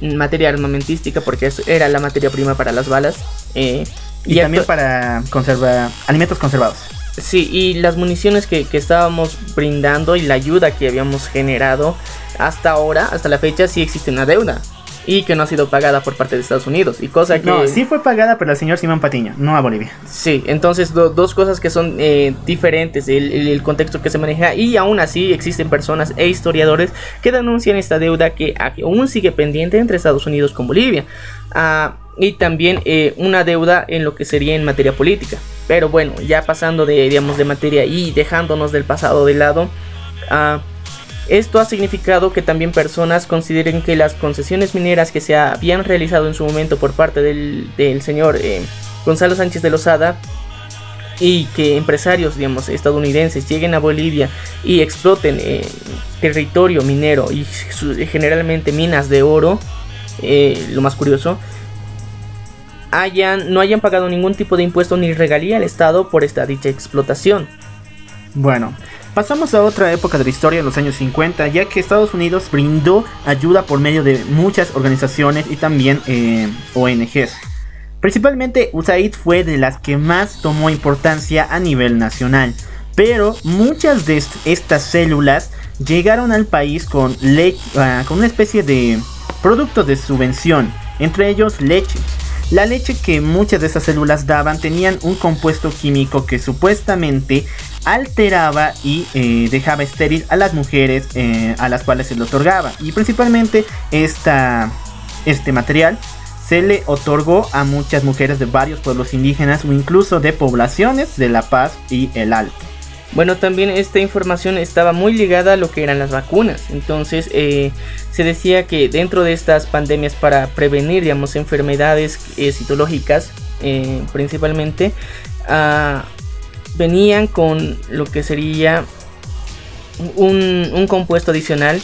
Speaker 2: en, materia armamentística porque era la materia prima para las balas.
Speaker 1: Eh, y, también para conservar alimentos conservados.
Speaker 2: Sí, y las municiones que, que, estábamos brindando y la ayuda que habíamos generado hasta ahora, hasta la fecha, sí existe una deuda y que no ha sido pagada por parte de Estados Unidos. Y cosa que...
Speaker 1: No, sí fue pagada por el señor Simón Patiño, no a Bolivia.
Speaker 2: Sí, entonces dos cosas que son eh, diferentes, el, contexto que se maneja y aún así existen personas e historiadores que denuncian esta deuda que aún sigue pendiente entre Estados Unidos con Bolivia. Ah, y también eh, una deuda en lo que sería en materia política. Pero bueno, ya pasando de, digamos, de materia y dejándonos del pasado de lado. Uh, Esto ha significado que también personas consideren que las concesiones mineras que se habían realizado en su momento por parte del, señor eh, Gonzalo Sánchez de Lozada y que empresarios, digamos, estadounidenses lleguen a Bolivia y exploten eh, territorio minero y generalmente minas de oro, eh, lo más curioso, hayan, no hayan pagado ningún tipo de impuesto ni regalía al Estado por esta dicha explotación.
Speaker 1: Bueno, pasamos a otra época de la historia en los años 50, ya que Estados Unidos brindó ayuda por medio de muchas organizaciones y también eh, ONGs. Principalmente USAID fue de las que más tomó importancia a nivel nacional, pero muchas de estas células llegaron al país con, ah, con una especie de productos de subvención, entre ellos leche. La leche que muchas de esas células daban tenían un compuesto químico que supuestamente alteraba y eh, dejaba estéril a las mujeres eh, a las cuales se le otorgaba. Y principalmente esta, este material se le otorgó a muchas mujeres de varios pueblos indígenas o incluso de poblaciones de La Paz y el Alto.
Speaker 2: Bueno, también esta información estaba muy ligada a lo que eran las vacunas. Entonces eh, se decía que dentro de estas pandemias para prevenir, digamos, enfermedades citológicas principalmente, ah, venían con lo que sería un, un compuesto adicional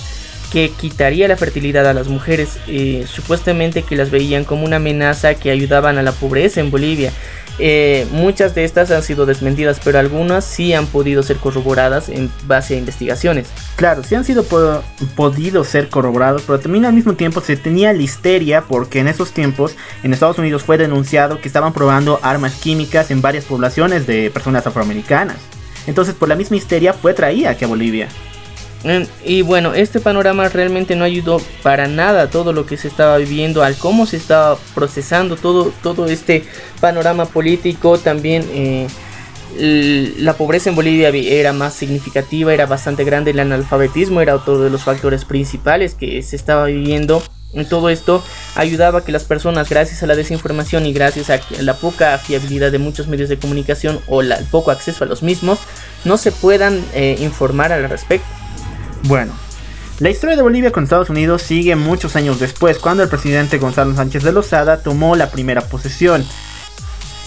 Speaker 2: que quitaría la fertilidad a las mujeres, eh, supuestamente que las veían como una amenaza que ayudaban a la pobreza en Bolivia. Eh, muchas de estas han sido desmentidas, pero algunas sí han podido ser corroboradas en base a investigaciones.
Speaker 1: Claro, sí han sido podido ser corroborados, pero también al mismo tiempo se tenía listeria porque en esos tiempos en Estados Unidos fue denunciado que estaban probando armas químicas en varias poblaciones de personas afroamericanas. Entonces por la misma histeria fue traída aquí a Bolivia.
Speaker 2: Y bueno, este panorama realmente no ayudó para nada a todo lo que se estaba viviendo, al cómo se estaba procesando todo, todo este panorama político. También eh, la pobreza en Bolivia era más significativa, era bastante grande, el analfabetismo era otro de los factores principales que se estaba viviendo. En todo esto ayudaba a que las personas, gracias a la desinformación y gracias a la poca fiabilidad de muchos medios de comunicación o el poco acceso a los mismos, no se puedan eh, informar al respecto.
Speaker 1: Bueno, la historia de Bolivia con Estados Unidos sigue muchos años después, cuando el presidente Gonzalo Sánchez de Lozada tomó la primera posesión.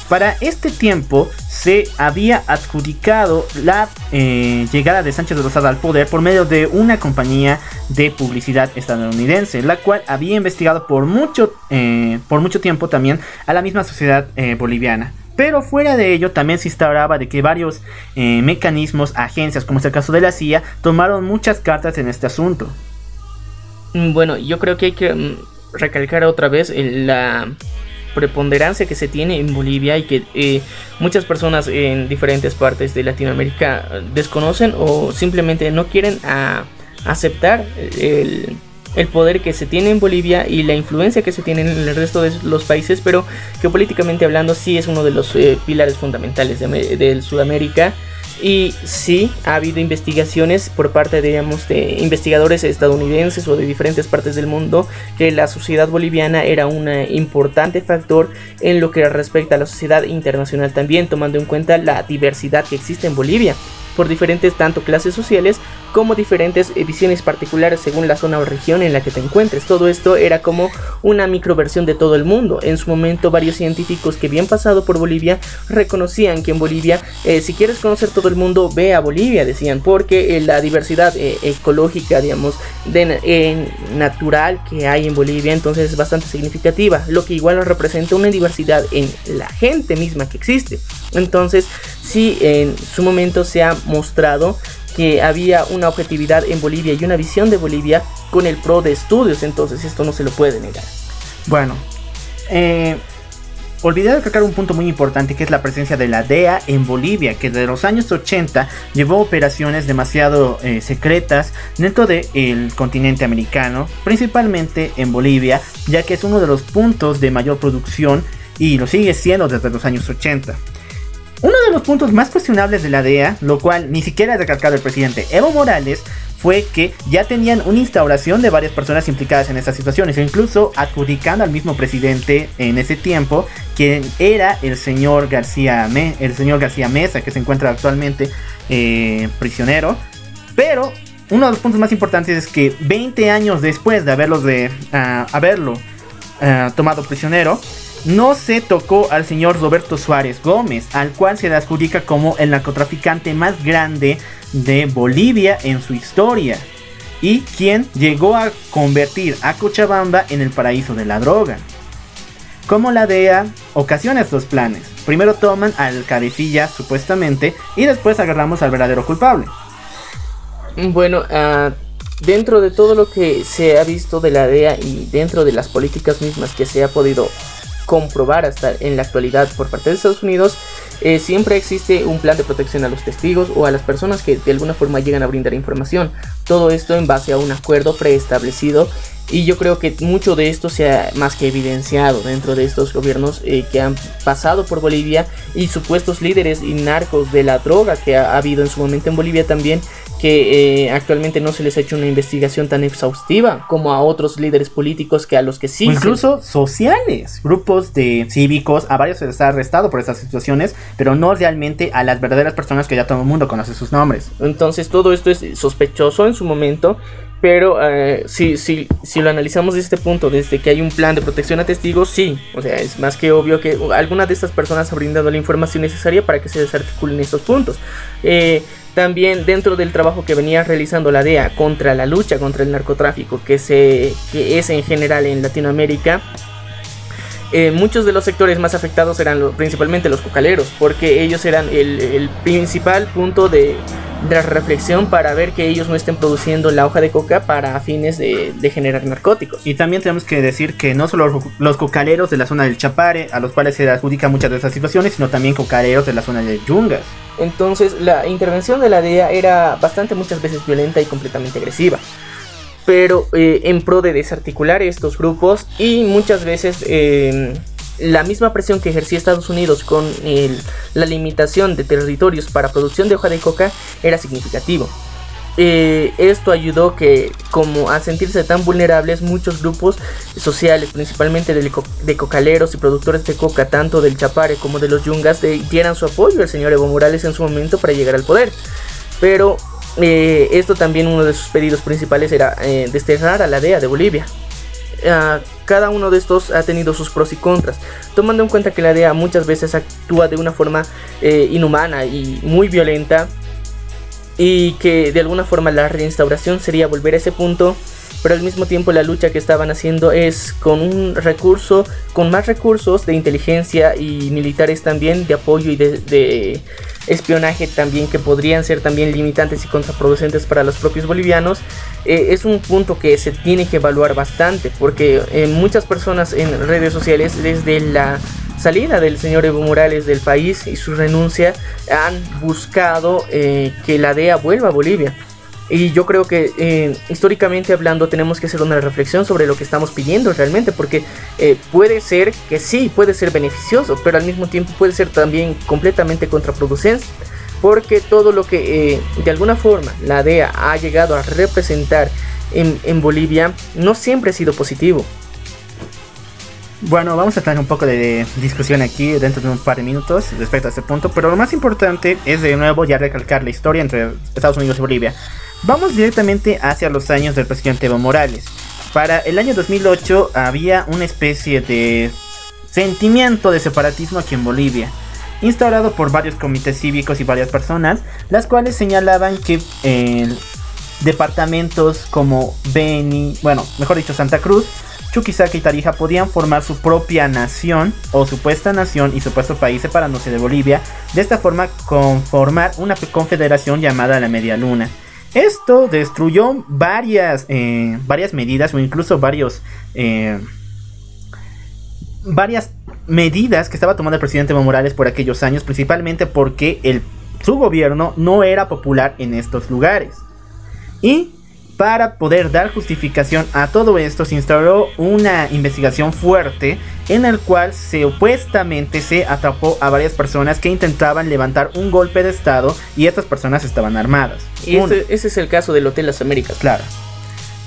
Speaker 1: Para este tiempo se había adjudicado la eh, llegada de Sánchez de Lozada al poder por medio de una compañía de publicidad estadounidense, la cual había investigado por mucho, eh, por mucho tiempo también a la misma sociedad eh, boliviana. Pero fuera de ello también se instauraba de que varios eh, mecanismos, agencias, como es el caso de la CIA, tomaron muchas cartas en este asunto.
Speaker 2: Mm, bueno, yo creo que hay que mm, recalcar otra vez la preponderancia que se tiene en Bolivia y que eh, muchas personas en diferentes partes de Latinoamérica desconocen o simplemente no quieren aceptar el el poder que se tiene en Bolivia y la influencia que se tiene en el resto de los países, pero geopolíticamente hablando sí es uno de los eh, pilares fundamentales de, Sudamérica. Y sí, ha habido investigaciones por parte, digamos, de investigadores estadounidenses o de diferentes partes del mundo que la sociedad boliviana era un importante factor en lo que respecta a la sociedad internacional también, tomando en cuenta la diversidad que existe en Bolivia por diferentes tanto clases sociales como diferentes visiones particulares según la zona o región en la que te encuentres. Todo esto era como una microversión de todo el mundo. En su momento varios científicos que habían pasado por Bolivia reconocían que en Bolivia, eh, si quieres conocer todo el mundo, ve a Bolivia, decían, porque eh, la diversidad eh, ecológica, digamos, de, natural que hay en Bolivia, entonces es bastante significativa, lo que igual representa una diversidad en la gente misma que existe. Entonces, sí, en su momento se ha mostrado que había una objetividad en Bolivia y una visión de Bolivia con el pro de estudios, entonces esto no se lo puede negar.
Speaker 1: Bueno, eh, olvidé recalcar un punto muy importante que es la presencia de la DEA en Bolivia, que desde los años 80 llevó operaciones demasiado eh, secretas dentro del continente americano, principalmente en Bolivia, ya que es uno de los puntos de mayor producción y lo sigue siendo desde los años 80. Uno de los puntos más cuestionables de la DEA, lo cual ni siquiera ha recalcado el presidente Evo Morales, fue que ya tenían una instauración de varias personas implicadas en estas situaciones, incluso adjudicando al mismo presidente en ese tiempo, quien era el señor García, el señor García Mesa, que se encuentra actualmente eh, prisionero. Pero uno de los puntos más importantes es que 20 años después de haberlos de, ah, haberlo ah, tomado prisionero, no se tocó al señor Roberto Suárez Gómez, al cual se le adjudica como el narcotraficante más grande de Bolivia en su historia, y quien llegó a convertir a Cochabamba en el paraíso de la droga. Como la DEA ocasiona estos planes. Primero toman al cabecilla supuestamente y después agarramos al verdadero culpable.
Speaker 2: Bueno, ah, dentro de todo lo que se ha visto de la DEA y dentro de las políticas mismas que se ha podido comprobar hasta en la actualidad por parte de Estados Unidos, eh, siempre existe un plan de protección a los testigos o a las personas que de alguna forma llegan a brindar información. Todo esto en base a un acuerdo preestablecido y yo creo que mucho de esto se ha más que evidenciado dentro de estos gobiernos eh, que han pasado por Bolivia y supuestos líderes y narcos de la droga que ha habido en su momento en Bolivia también que eh, actualmente no se les ha hecho una investigación tan exhaustiva como a otros líderes políticos que a los que sí.
Speaker 1: incluso sociales, grupos de cívicos, a varios se les ha arrestado por estas situaciones, pero no realmente a las verdaderas personas que ya todo el mundo conoce sus nombres.
Speaker 2: Entonces todo esto es sospechoso en su momento. Pero eh, si, si, si lo analizamos desde este punto, desde que hay un plan de protección a testigos, sí. O sea, es más que obvio que alguna de estas personas ha brindado la información necesaria para que se desarticulen estos puntos. Eh, también dentro del trabajo que venía realizando la DEA contra la lucha contra el narcotráfico, que, se, que es en general en Latinoamérica, eh, muchos de los sectores más afectados eran principalmente los cocaleros, porque ellos eran el, principal punto de, de, reflexión para ver que ellos no estén produciendo la hoja de coca para fines de, generar narcóticos.
Speaker 1: Y también tenemos que decir que no solo los cocaleros de la zona del Chapare, a los cuales se adjudica muchas de esas situaciones, sino también cocaleros de la zona de Yungas.
Speaker 2: Entonces la intervención de la DEA era bastante muchas veces violenta y completamente agresiva. Pero eh, en pro de desarticular estos grupos y muchas veces em, la misma presión que ejercía Estados Unidos con la limitación de territorios para producción de hoja de coca era significativo. Eh, esto ayudó que, como a sentirse tan vulnerables, muchos grupos sociales, principalmente de, cocaleros y productores de coca, tanto del Chapare como de los Yungas, dieran su apoyo al señor Evo Morales en su momento para llegar al poder. Pero eh, esto también uno de sus pedidos principales era eh, desterrar a la DEA de Bolivia. Ah, cada uno de estos ha tenido sus pros y contras, tomando en cuenta que la DEA muchas veces actúa de una forma inhumana y muy violenta y que de alguna forma la reinstauración sería volver a ese punto pero al mismo tiempo la lucha que estaban haciendo es con un recurso, con más recursos de inteligencia y militares también, de apoyo y de, espionaje también que podrían ser también limitantes y contraproducentes para los propios bolivianos, eh, es un punto que se tiene que evaluar bastante porque eh, muchas personas en redes sociales desde la salida del señor Evo Morales del país y su renuncia han buscado eh, que la DEA vuelva a Bolivia. Y yo creo que eh, históricamente hablando tenemos que hacer una reflexión sobre lo que estamos pidiendo realmente, porque eh, puede ser que sí, puede ser beneficioso, pero al mismo tiempo puede ser también completamente contraproducente, porque todo lo que de alguna forma la DEA ha llegado a representar en, en Bolivia no siempre ha sido positivo.
Speaker 1: Bueno, vamos a tener un poco de discusión aquí dentro de un par de minutos respecto a este punto, pero lo más importante es de nuevo ya recalcar la historia entre Estados Unidos y Bolivia. Vamos directamente hacia los años del presidente Evo Morales. Para el año 2008 había una especie de sentimiento de separatismo aquí en Bolivia, instaurado por varios comités cívicos y varias personas, las cuales señalaban que eh, departamentos como Beni, bueno, mejor dicho Santa Cruz, Chuquisaca y Tarija podían formar su propia nación o supuesta nación y supuesto país separándose de Bolivia, de esta forma conformar una confederación llamada la Media Luna. Esto destruyó varias, eh, varias medidas o incluso varios, eh, varias medidas que estaba tomando el presidente Evo Morales por aquellos años, principalmente porque el, su gobierno no era popular en estos lugares. Y para poder dar justificación a todo esto se instauró una investigación fuerte en el cual supuestamente se atrapó a varias personas que intentaban levantar un golpe de estado y estas personas estaban armadas.
Speaker 2: Y ese, es el caso del Hotel Las Américas.
Speaker 1: Claro.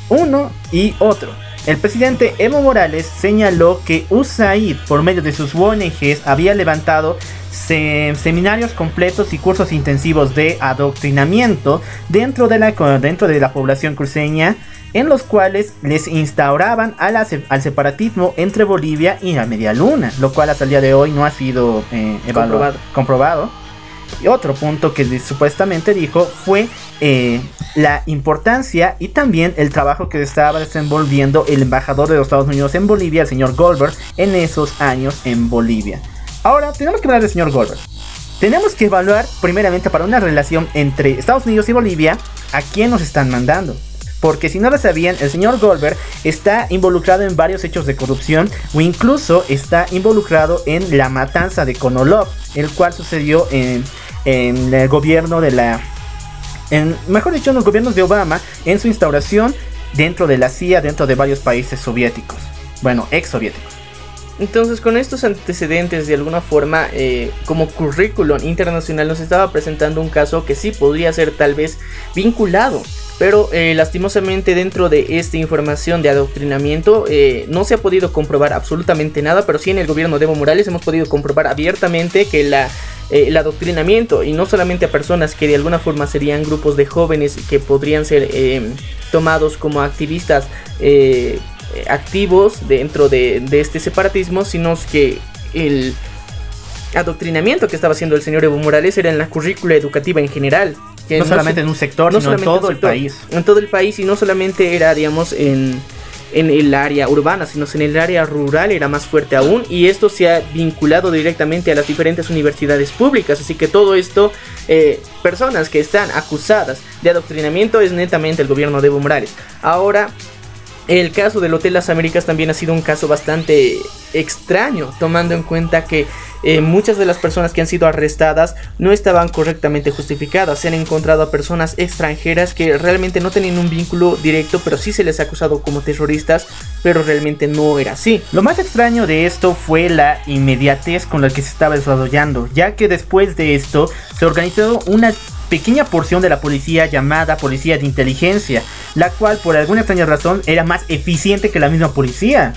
Speaker 1: Uno y otro. El presidente Evo Morales señaló que USAID, por medio de sus ONGs, había levantado seminarios completos y cursos intensivos de adoctrinamiento dentro de la, dentro de la población cruceña en los cuales les instauraban al separatismo entre Bolivia y la Media Luna, lo cual hasta el día de hoy no ha sido eh, comprobado. Y otro punto que supuestamente dijo fue eh, la importancia y también el trabajo que estaba desenvolviendo el embajador de los Estados Unidos en Bolivia, el señor Goldberg, en esos años en Bolivia. Ahora, tenemos que hablar del señor Goldberg. Tenemos que evaluar primeramente para una relación entre Estados Unidos y Bolivia a quién nos están mandando. Porque si no lo sabían, el señor Goldberg está involucrado en varios hechos de corrupción o incluso está involucrado en la matanza de Konolov, el cual sucedió en, el gobierno de la... En, mejor dicho, en los gobiernos de Obama, en su instauración dentro de la CIA, dentro de varios países soviéticos. Bueno, ex soviéticos.
Speaker 2: Entonces, con estos antecedentes, de alguna forma, eh, como currículum internacional, nos estaba presentando un caso que sí podría ser tal vez vinculado pero eh, lastimosamente dentro de esta información de adoctrinamiento eh, no se ha podido comprobar absolutamente nada, pero sí en el gobierno de Evo Morales hemos podido comprobar abiertamente que la, eh, el adoctrinamiento, y no solamente a personas que de alguna forma serían grupos de jóvenes que podrían ser tomados como activistas activos dentro de, de este separatismo, sino que el adoctrinamiento que estaba haciendo el señor Evo Morales era en la currícula educativa en general
Speaker 1: no, solamente en un sector, sino en todo el país.
Speaker 2: En todo el país y no solamente era, digamos, en, el área urbana, sino en el área rural era más fuerte aún y esto se ha vinculado directamente a las diferentes universidades públicas, así que todo esto, eh, personas que están acusadas de adoctrinamiento es netamente el gobierno de Evo Morales. Ahora, el caso del Hotel Las Américas también ha sido un caso bastante extraño, tomando en cuenta que eh, muchas de las personas que han sido arrestadas no estaban correctamente justificadas. Se han encontrado a personas extranjeras que realmente no tenían un vínculo directo, pero sí se les ha acusado como terroristas, pero realmente no era así.
Speaker 1: Lo más extraño de esto fue la inmediatez con la que se estaba desarrollando, ya que después de esto se organizó una pequeña porción de la policía llamada policía de inteligencia, la cual por alguna extraña razón era más eficiente que la misma policía.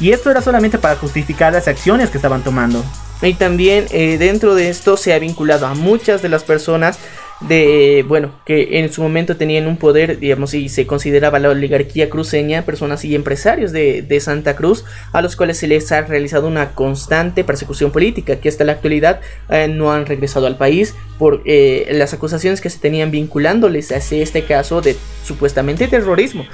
Speaker 1: Y esto era solamente para justificar las acciones que estaban tomando.
Speaker 2: Y también eh, dentro de esto se ha vinculado a muchas de las personas de, bueno, que en su momento tenían un poder, digamos, y se consideraba la oligarquía cruceña, personas y empresarios de, Santa Cruz, a los cuales se les ha realizado una constante persecución política, que hasta la actualidad eh, no han regresado al país por eh, las acusaciones que se tenían vinculándoles a este caso de supuestamente terrorismo.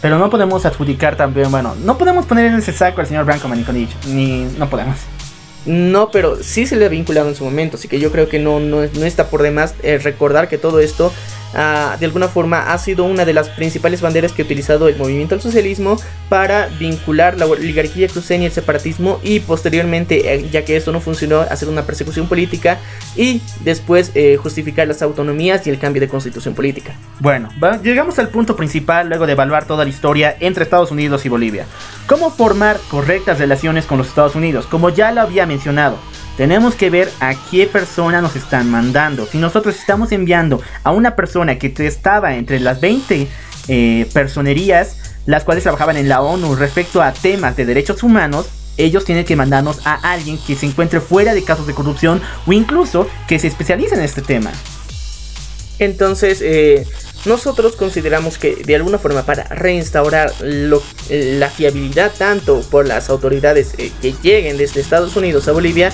Speaker 1: Pero no podemos adjudicar también, bueno, no podemos poner en ese saco al señor Branco Maniconich, ni no podemos.
Speaker 2: No, pero sí se le ha vinculado en su momento, así que yo creo que no, no, está por demás eh, recordar que todo esto Ah, de alguna forma ha sido una de las principales banderas que ha utilizado el movimiento al socialismo para vincular la oligarquía cruceña y el separatismo y posteriormente, eh, ya que esto no funcionó, hacer una persecución política y después eh, justificar las autonomías y el cambio de constitución política.
Speaker 1: Bueno, llegamos al punto principal luego de evaluar toda la historia entre Estados Unidos y Bolivia. ¿Cómo formar correctas relaciones con los Estados Unidos? Como ya lo había mencionado, tenemos que ver a qué persona nos están mandando. Si nosotros estamos enviando a una persona que estaba entre las 20 eh, personerías, las cuales trabajaban en la ONU respecto a temas de derechos humanos, ellos tienen que mandarnos a alguien que se encuentre fuera de casos de corrupción o incluso que se especialice en este tema.
Speaker 2: Entonces, eh, nosotros consideramos que de alguna forma para reinstaurar la fiabilidad tanto por las autoridades eh, que lleguen desde Estados Unidos a Bolivia,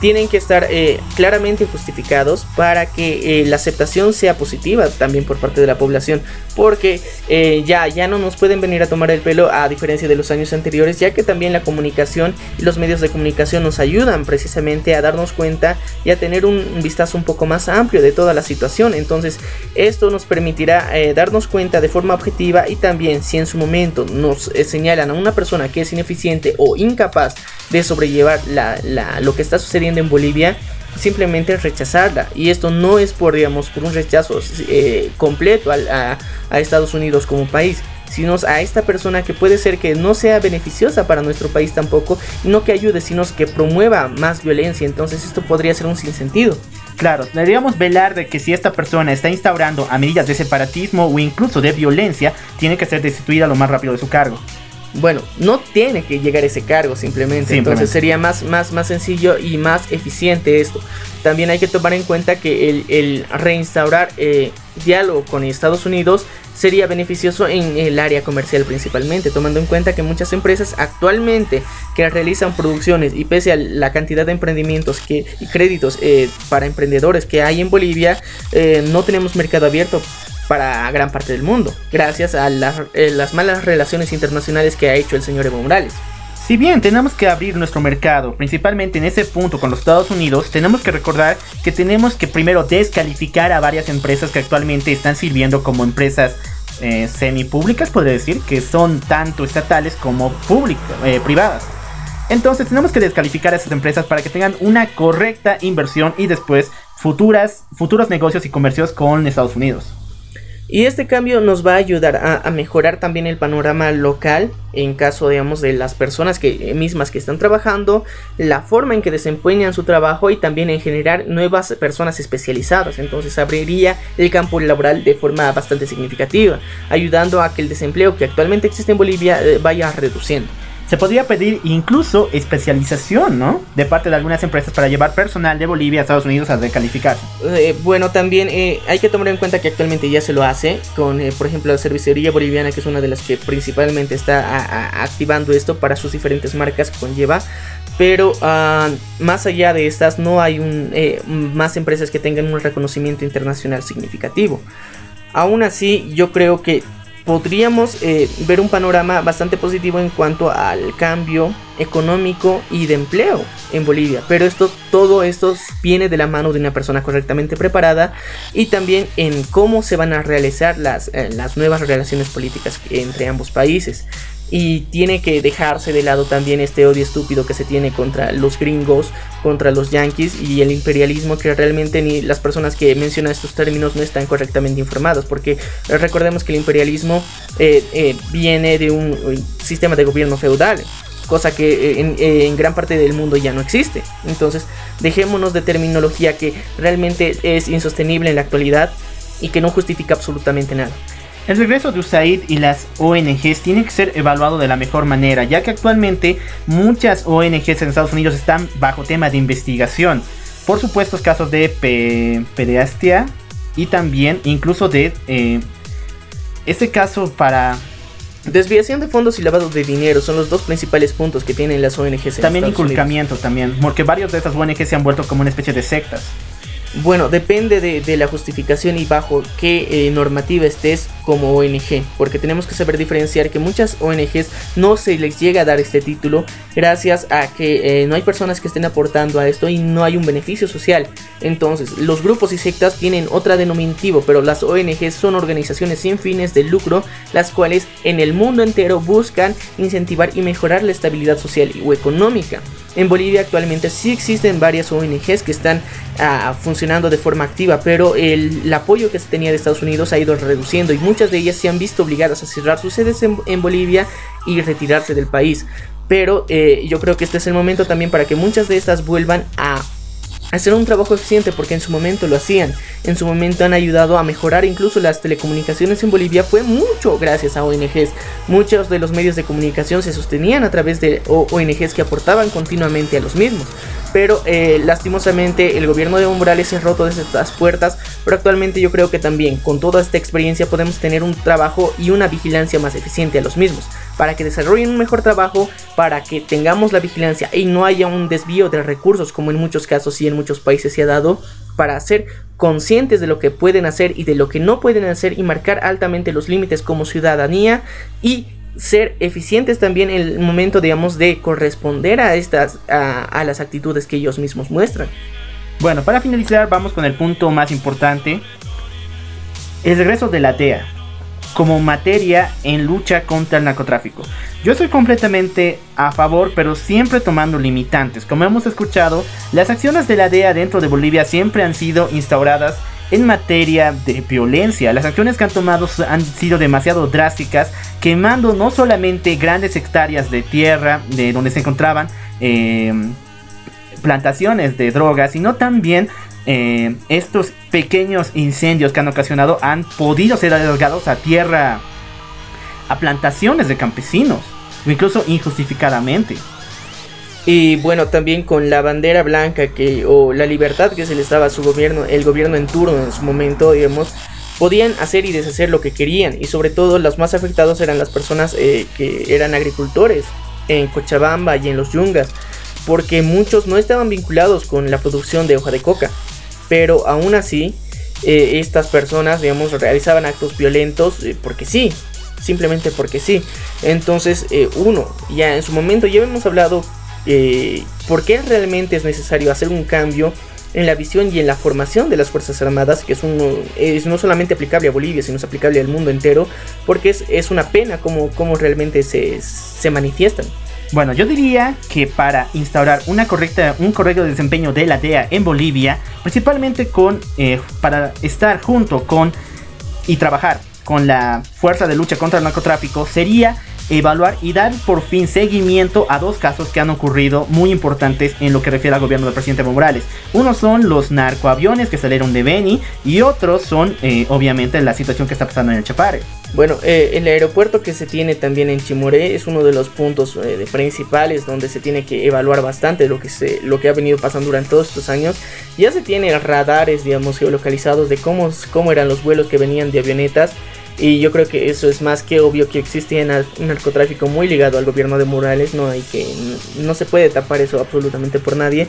Speaker 2: tienen que estar eh, claramente justificados para que eh, la aceptación sea positiva también por parte de la población porque eh, ya, ya no nos pueden venir a tomar el pelo a diferencia de los años anteriores ya que también la comunicación y los medios de comunicación nos ayudan precisamente a darnos cuenta y a tener un, vistazo un poco más amplio de toda la situación. Entonces esto nos permitirá darnos cuenta de forma objetiva y también si en su momento nos señalan a una persona que es ineficiente o incapaz de sobrellevar lo que está sucediendo en Bolivia, simplemente rechazarla. Y esto no es por, digamos, por un rechazo eh, completo a, Estados Unidos como país, sino a esta persona que puede ser que no sea beneficiosa para nuestro país tampoco, no que ayude, sino que promueva más violencia. Entonces esto podría ser un sinsentido.
Speaker 1: Claro, deberíamos velar de que si esta persona está instaurando a medidas de separatismo o incluso de violencia, tiene que ser destituida lo más rápido de su cargo.
Speaker 2: Bueno, no tiene que llegar ese cargo simplemente. Entonces sería más, más, más sencillo y más eficiente esto. También hay que tomar en cuenta que el, reinstaurar eh, diálogo con Estados Unidos sería beneficioso en el área comercial principalmente, tomando en cuenta que muchas empresas actualmente que realizan producciones y pese a la cantidad de emprendimientos que, y créditos eh, para emprendedores que hay en Bolivia, eh, no tenemos mercado abierto para gran parte del mundo, gracias a eh, las, malas relaciones internacionales que ha hecho el señor Evo Morales.
Speaker 1: Si bien tenemos que abrir nuestro mercado, principalmente en ese punto con los Estados Unidos, tenemos que recordar que tenemos que primero descalificar a varias empresas que actualmente están sirviendo como empresas eh, semipúblicas, podría decir, que son tanto estatales como eh, privadas. Entonces tenemos que descalificar a esas empresas para que tengan una correcta inversión y después futuras, futuros negocios y comercios con Estados Unidos.
Speaker 2: Y este cambio nos va a ayudar a, mejorar también el panorama local en caso, digamos, de las personas que, mismas que están trabajando, la forma en que desempeñan su trabajo y también en generar nuevas personas especializadas. Entonces abriría el campo laboral de forma bastante significativa, ayudando a que el desempleo que actualmente existe en Bolivia eh, vaya reduciendo.
Speaker 1: Se podría pedir incluso especialización, ¿no? De parte de algunas empresas para llevar personal de Bolivia a Estados Unidos a recalificarse.
Speaker 2: Eh, bueno, también eh, hay que tomar en cuenta que actualmente ya se lo hace con, eh, por ejemplo, la cervecería boliviana, que es una de las que principalmente está activando esto para sus diferentes marcas que conlleva. Pero ah, más allá de estas, no hay un, más empresas que tengan un reconocimiento internacional significativo. Aún así, yo creo que podríamos eh, ver un panorama bastante positivo en cuanto al cambio económico y de empleo en Bolivia. Pero esto, todo esto viene de la mano de una persona correctamente preparada y también en cómo se van a realizar las, eh, las nuevas relaciones políticas entre ambos países y tiene que dejarse de lado también este odio estúpido que se tiene contra los gringos, contra los yankees y el imperialismo que realmente ni las personas que mencionan estos términos no están correctamente informados porque recordemos que el imperialismo eh, eh, viene de un, sistema de gobierno feudal cosa que eh, en, gran parte del mundo ya no existe. Entonces, dejémonos de terminología que realmente es insostenible en la actualidad y que no justifica absolutamente nada.
Speaker 1: El regreso de USAID y las ONGs tiene que ser evaluado de la mejor manera, ya que actualmente muchas ONGs en Estados Unidos están bajo tema de investigación por supuestos casos de pederastia y también incluso de eh, este caso para
Speaker 2: Desviación de fondos y lavado de dinero son los dos principales puntos que tienen las ONGs.
Speaker 1: también inculcamiento también, porque varios de esas ONGs se han vuelto como una especie de sectas.
Speaker 2: Bueno, depende de, la justificación y bajo qué eh, normativa estés como ONG, porque tenemos que saber diferenciar que muchas ONGs no se les llega a dar este título gracias a que eh, no hay personas que estén aportando a esto y no hay un beneficio social. Entonces, los grupos y sectas tienen otra denominativo, pero las ONGs son organizaciones sin fines de lucro, las cuales en el mundo entero buscan incentivar y mejorar la estabilidad social o económica. En Bolivia actualmente sí existen varias ONGs que están ah, funcionando de forma activa, pero el, apoyo que se tenía de Estados Unidos ha ido reduciendo y muchas de ellas se han visto obligadas a cerrar sus sedes en, Bolivia y retirarse del país. Pero eh, yo creo que este es el momento también para que muchas de estas vuelvan a hacer un trabajo eficiente porque en su momento lo hacían. En su momento han ayudado a mejorar incluso las telecomunicaciones en Bolivia. Fue mucho gracias a ONGs. Muchos de los medios de comunicación se sostenían a través de ONGs que aportaban continuamente a los mismos. Pero eh, lastimosamente el gobierno de Evo Morales cerró todas estas puertas. Pero actualmente yo creo que también con toda esta experiencia podemos tener un trabajo y una vigilancia más eficiente a los mismos para que desarrollen un mejor trabajo, para que tengamos la vigilancia y no haya un desvío de recursos como en muchos casos y en muchos países se ha dado, para ser conscientes de lo que pueden hacer y de lo que no pueden hacer y marcar altamente los límites como ciudadanía y ser eficientes también en el momento, digamos, de corresponder a estas, a, a las actitudes que ellos mismos muestran.
Speaker 1: Bueno, para finalizar vamos con el punto más importante, el regreso de la DEA como materia en lucha contra el narcotráfico. Yo soy completamente a favor, pero siempre tomando limitantes. Como hemos escuchado, las acciones de la DEA dentro de Bolivia siempre han sido instauradas en materia de violencia. Las acciones que han tomado han sido demasiado drásticas, quemando no solamente grandes hectáreas de tierra de donde se encontraban eh, plantaciones de drogas, sino también eh, estos pequeños incendios que han ocasionado han podido ser alargados a tierra, a plantaciones de campesinos. incluso injustificadamente.
Speaker 2: Y bueno, también con la bandera blanca que o la libertad que se les daba a su gobierno, el gobierno en turno en su momento, digamos, podían hacer y deshacer lo que querían y sobre todo los más afectados eran las personas eh, que eran agricultores en Cochabamba y en los Yungas, porque muchos no estaban vinculados con la producción de hoja de coca, pero aún así eh, estas personas, digamos, realizaban actos violentos eh, porque sí, simplemente porque sí. Entonces, uno, ya en su momento ya hemos hablado por qué realmente es necesario hacer un cambio en la visión y en la formación de las Fuerzas Armadas, que es, un, es no solamente aplicable a Bolivia, sino es aplicable al mundo entero, porque es, es una pena cómo, cómo realmente se, se manifiestan.
Speaker 1: Bueno, yo diría que para instaurar una correcta, un correcto desempeño de la DEA en Bolivia, principalmente con, eh, para estar junto con y trabajar con la Fuerza de Lucha contra el Narcotráfico, sería evaluar y dar por fin seguimiento a dos casos que han ocurrido muy importantes en lo que refiere al gobierno del presidente Evo Morales. Uno son los narcoaviones que salieron de Beni y otros son eh, obviamente la situación que está pasando en el Chapare.
Speaker 2: Bueno, eh, el aeropuerto que se tiene también en Chimoré es uno de los puntos eh, principales donde se tiene que evaluar bastante lo que, se, lo que ha venido pasando durante todos estos años. Ya se tiene radares, digamos, geolocalizados de cómo, cómo eran los vuelos que venían de avionetas. Y yo creo que eso es más que obvio que existía un narcotráfico muy ligado al gobierno de Morales, no hay que no se puede tapar eso absolutamente por nadie.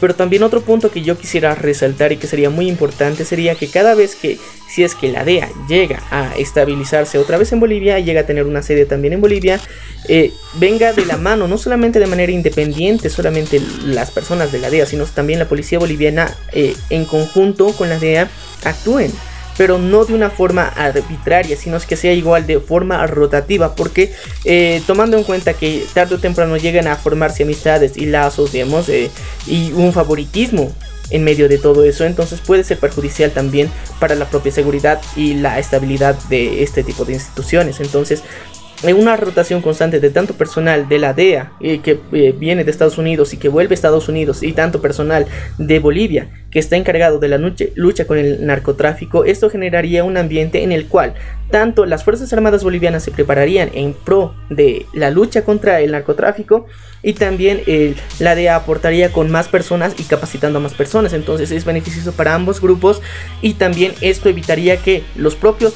Speaker 2: Pero también otro punto que yo quisiera resaltar y que sería muy importante sería que cada vez que, si es que la DEA llega a estabilizarse otra vez en Bolivia, llega a tener una sede también en Bolivia, eh, venga de la mano, no solamente de manera independiente, solamente las personas de la DEA, sino también la policía boliviana eh, en conjunto con la DEA actúen pero no de una forma arbitraria, sino que sea igual de forma rotativa, porque eh, tomando en cuenta que tarde o temprano llegan a formarse amistades y lazos, digamos, eh, y un favoritismo en medio de todo eso, entonces puede ser perjudicial también para la propia seguridad y la estabilidad de este tipo de instituciones. Entonces, en una rotación constante de tanto personal de la DEA eh, que eh, viene de Estados Unidos y que vuelve a Estados Unidos y tanto personal de Bolivia que está encargado de la lucha, con el narcotráfico, esto generaría un ambiente en el cual tanto las Fuerzas Armadas bolivianas se prepararían en pro de la lucha contra el narcotráfico y también eh, la DEA aportaría con más personas y capacitando a más personas. Entonces es beneficioso para ambos grupos y también esto evitaría que los propios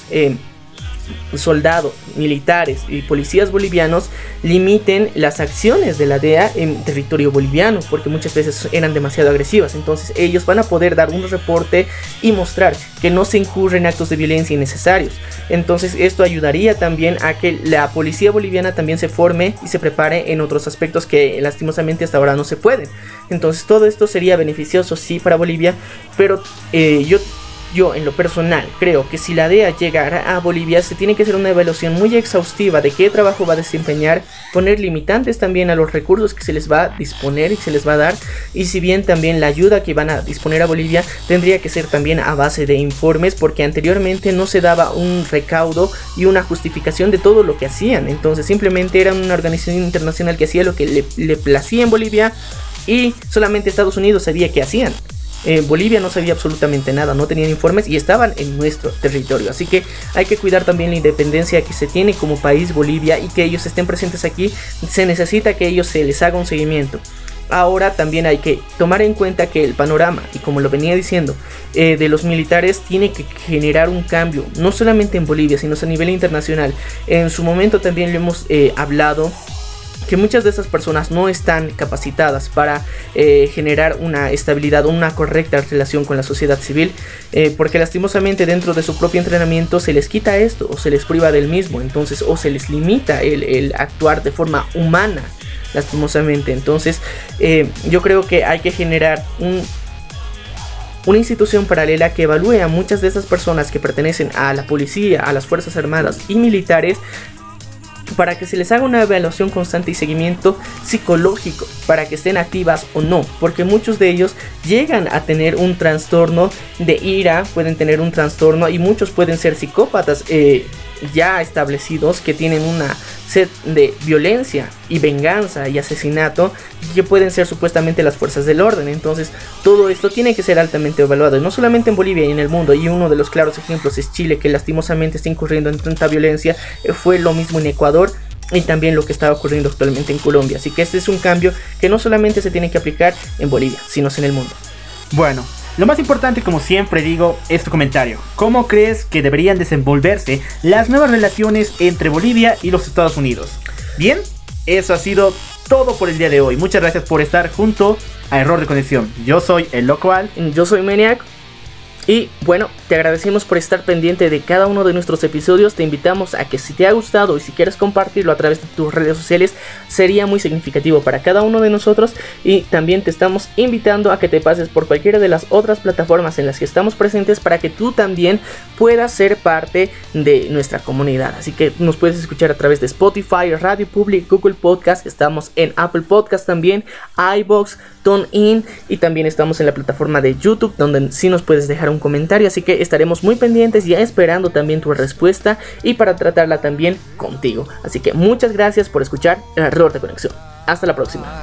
Speaker 2: soldados, militares y policías bolivianos limiten las acciones de la DEA en territorio boliviano, porque muchas veces eran demasiado agresivas. Entonces ellos van a poder dar un reporte y mostrar que no se incurren actos de violencia innecesarios. Entonces esto ayudaría también a que la policía boliviana también se forme y se prepare en otros aspectos que lastimosamente hasta ahora no se pueden. Entonces todo esto sería beneficioso sí para Bolivia, pero eh, yo yo, en lo personal, creo que si la DEA llegara a Bolivia, se tiene que hacer una evaluación muy exhaustiva de qué trabajo va a desempeñar, poner limitantes también a los recursos que se les va a disponer y se les va a dar, y si bien también la ayuda que van a disponer a Bolivia tendría que ser también a base de informes, porque anteriormente no se daba un recaudo y una justificación de todo lo que hacían, entonces simplemente era una organización internacional que hacía lo que le, le placía en Bolivia y solamente Estados Unidos sabía qué hacían. Bolivia no sabía absolutamente nada, no tenían informes y estaban en nuestro territorio. Así que hay que cuidar también la independencia que se tiene como país Bolivia y que ellos estén presentes aquí. Se necesita que ellos se les haga un seguimiento. Ahora también hay que tomar en cuenta que el panorama, y como lo venía diciendo, eh, de los militares tiene que generar un cambio, no solamente en Bolivia, sino a nivel internacional. En su momento también lo hemos eh, hablado que muchas de esas personas no están capacitadas para eh, generar una estabilidad, una correcta relación con la sociedad civil, eh, porque lastimosamente dentro de su propio entrenamiento se les quita esto o se les priva del mismo, entonces o se les limita el, actuar de forma humana, lastimosamente. Entonces eh, yo creo que hay que generar un, una institución paralela que evalúe a muchas de esas personas que pertenecen a la policía, a las Fuerzas Armadas y militares para que se les haga una evaluación constante y seguimiento psicológico para que estén activas o no, porque muchos de ellos llegan a tener un trastorno de ira, pueden tener un trastorno y muchos pueden ser psicópatas. Eh, ya establecidos que tienen una sed de violencia y venganza y asesinato que pueden ser supuestamente las fuerzas del orden. Entonces todo esto tiene que ser altamente evaluado, no solamente en Bolivia y en el mundo. Y uno de los claros ejemplos es Chile, que lastimosamente está incurriendo en tanta violencia. Eh, fue lo mismo en Ecuador y también lo que está ocurriendo actualmente en Colombia. Así que este es un cambio que no solamente se tiene que aplicar en Bolivia, sino en el mundo.
Speaker 1: Bueno, lo más importante, como siempre digo, es tu comentario. ¿Cómo crees que deberían desenvolverse las nuevas relaciones entre Bolivia y los Estados Unidos? Bien, eso ha sido todo por el día de hoy. Muchas gracias por estar junto a Error de Conexión. Yo soy el local.
Speaker 2: Yo soy Maniac. Y bueno, te agradecemos por estar pendiente de cada uno de nuestros episodios. Te invitamos a que si te ha gustado y si quieres compartirlo a través de tus redes sociales, sería muy significativo para cada uno de nosotros. Y también te estamos invitando a que te pases por cualquiera de las otras plataformas en las que estamos presentes para que tú también puedas ser parte de nuestra comunidad. Así que nos puedes escuchar a través de Spotify, Radio Public, Google Podcast. Estamos en Apple Podcast también, iBox, TuneIn y también estamos en la plataforma de YouTube donde sí nos puedes dejar un comentario, así que estaremos muy pendientes ya esperando también tu respuesta y para tratarla también contigo. Así que muchas gracias por escuchar el error de conexión. Hasta la próxima.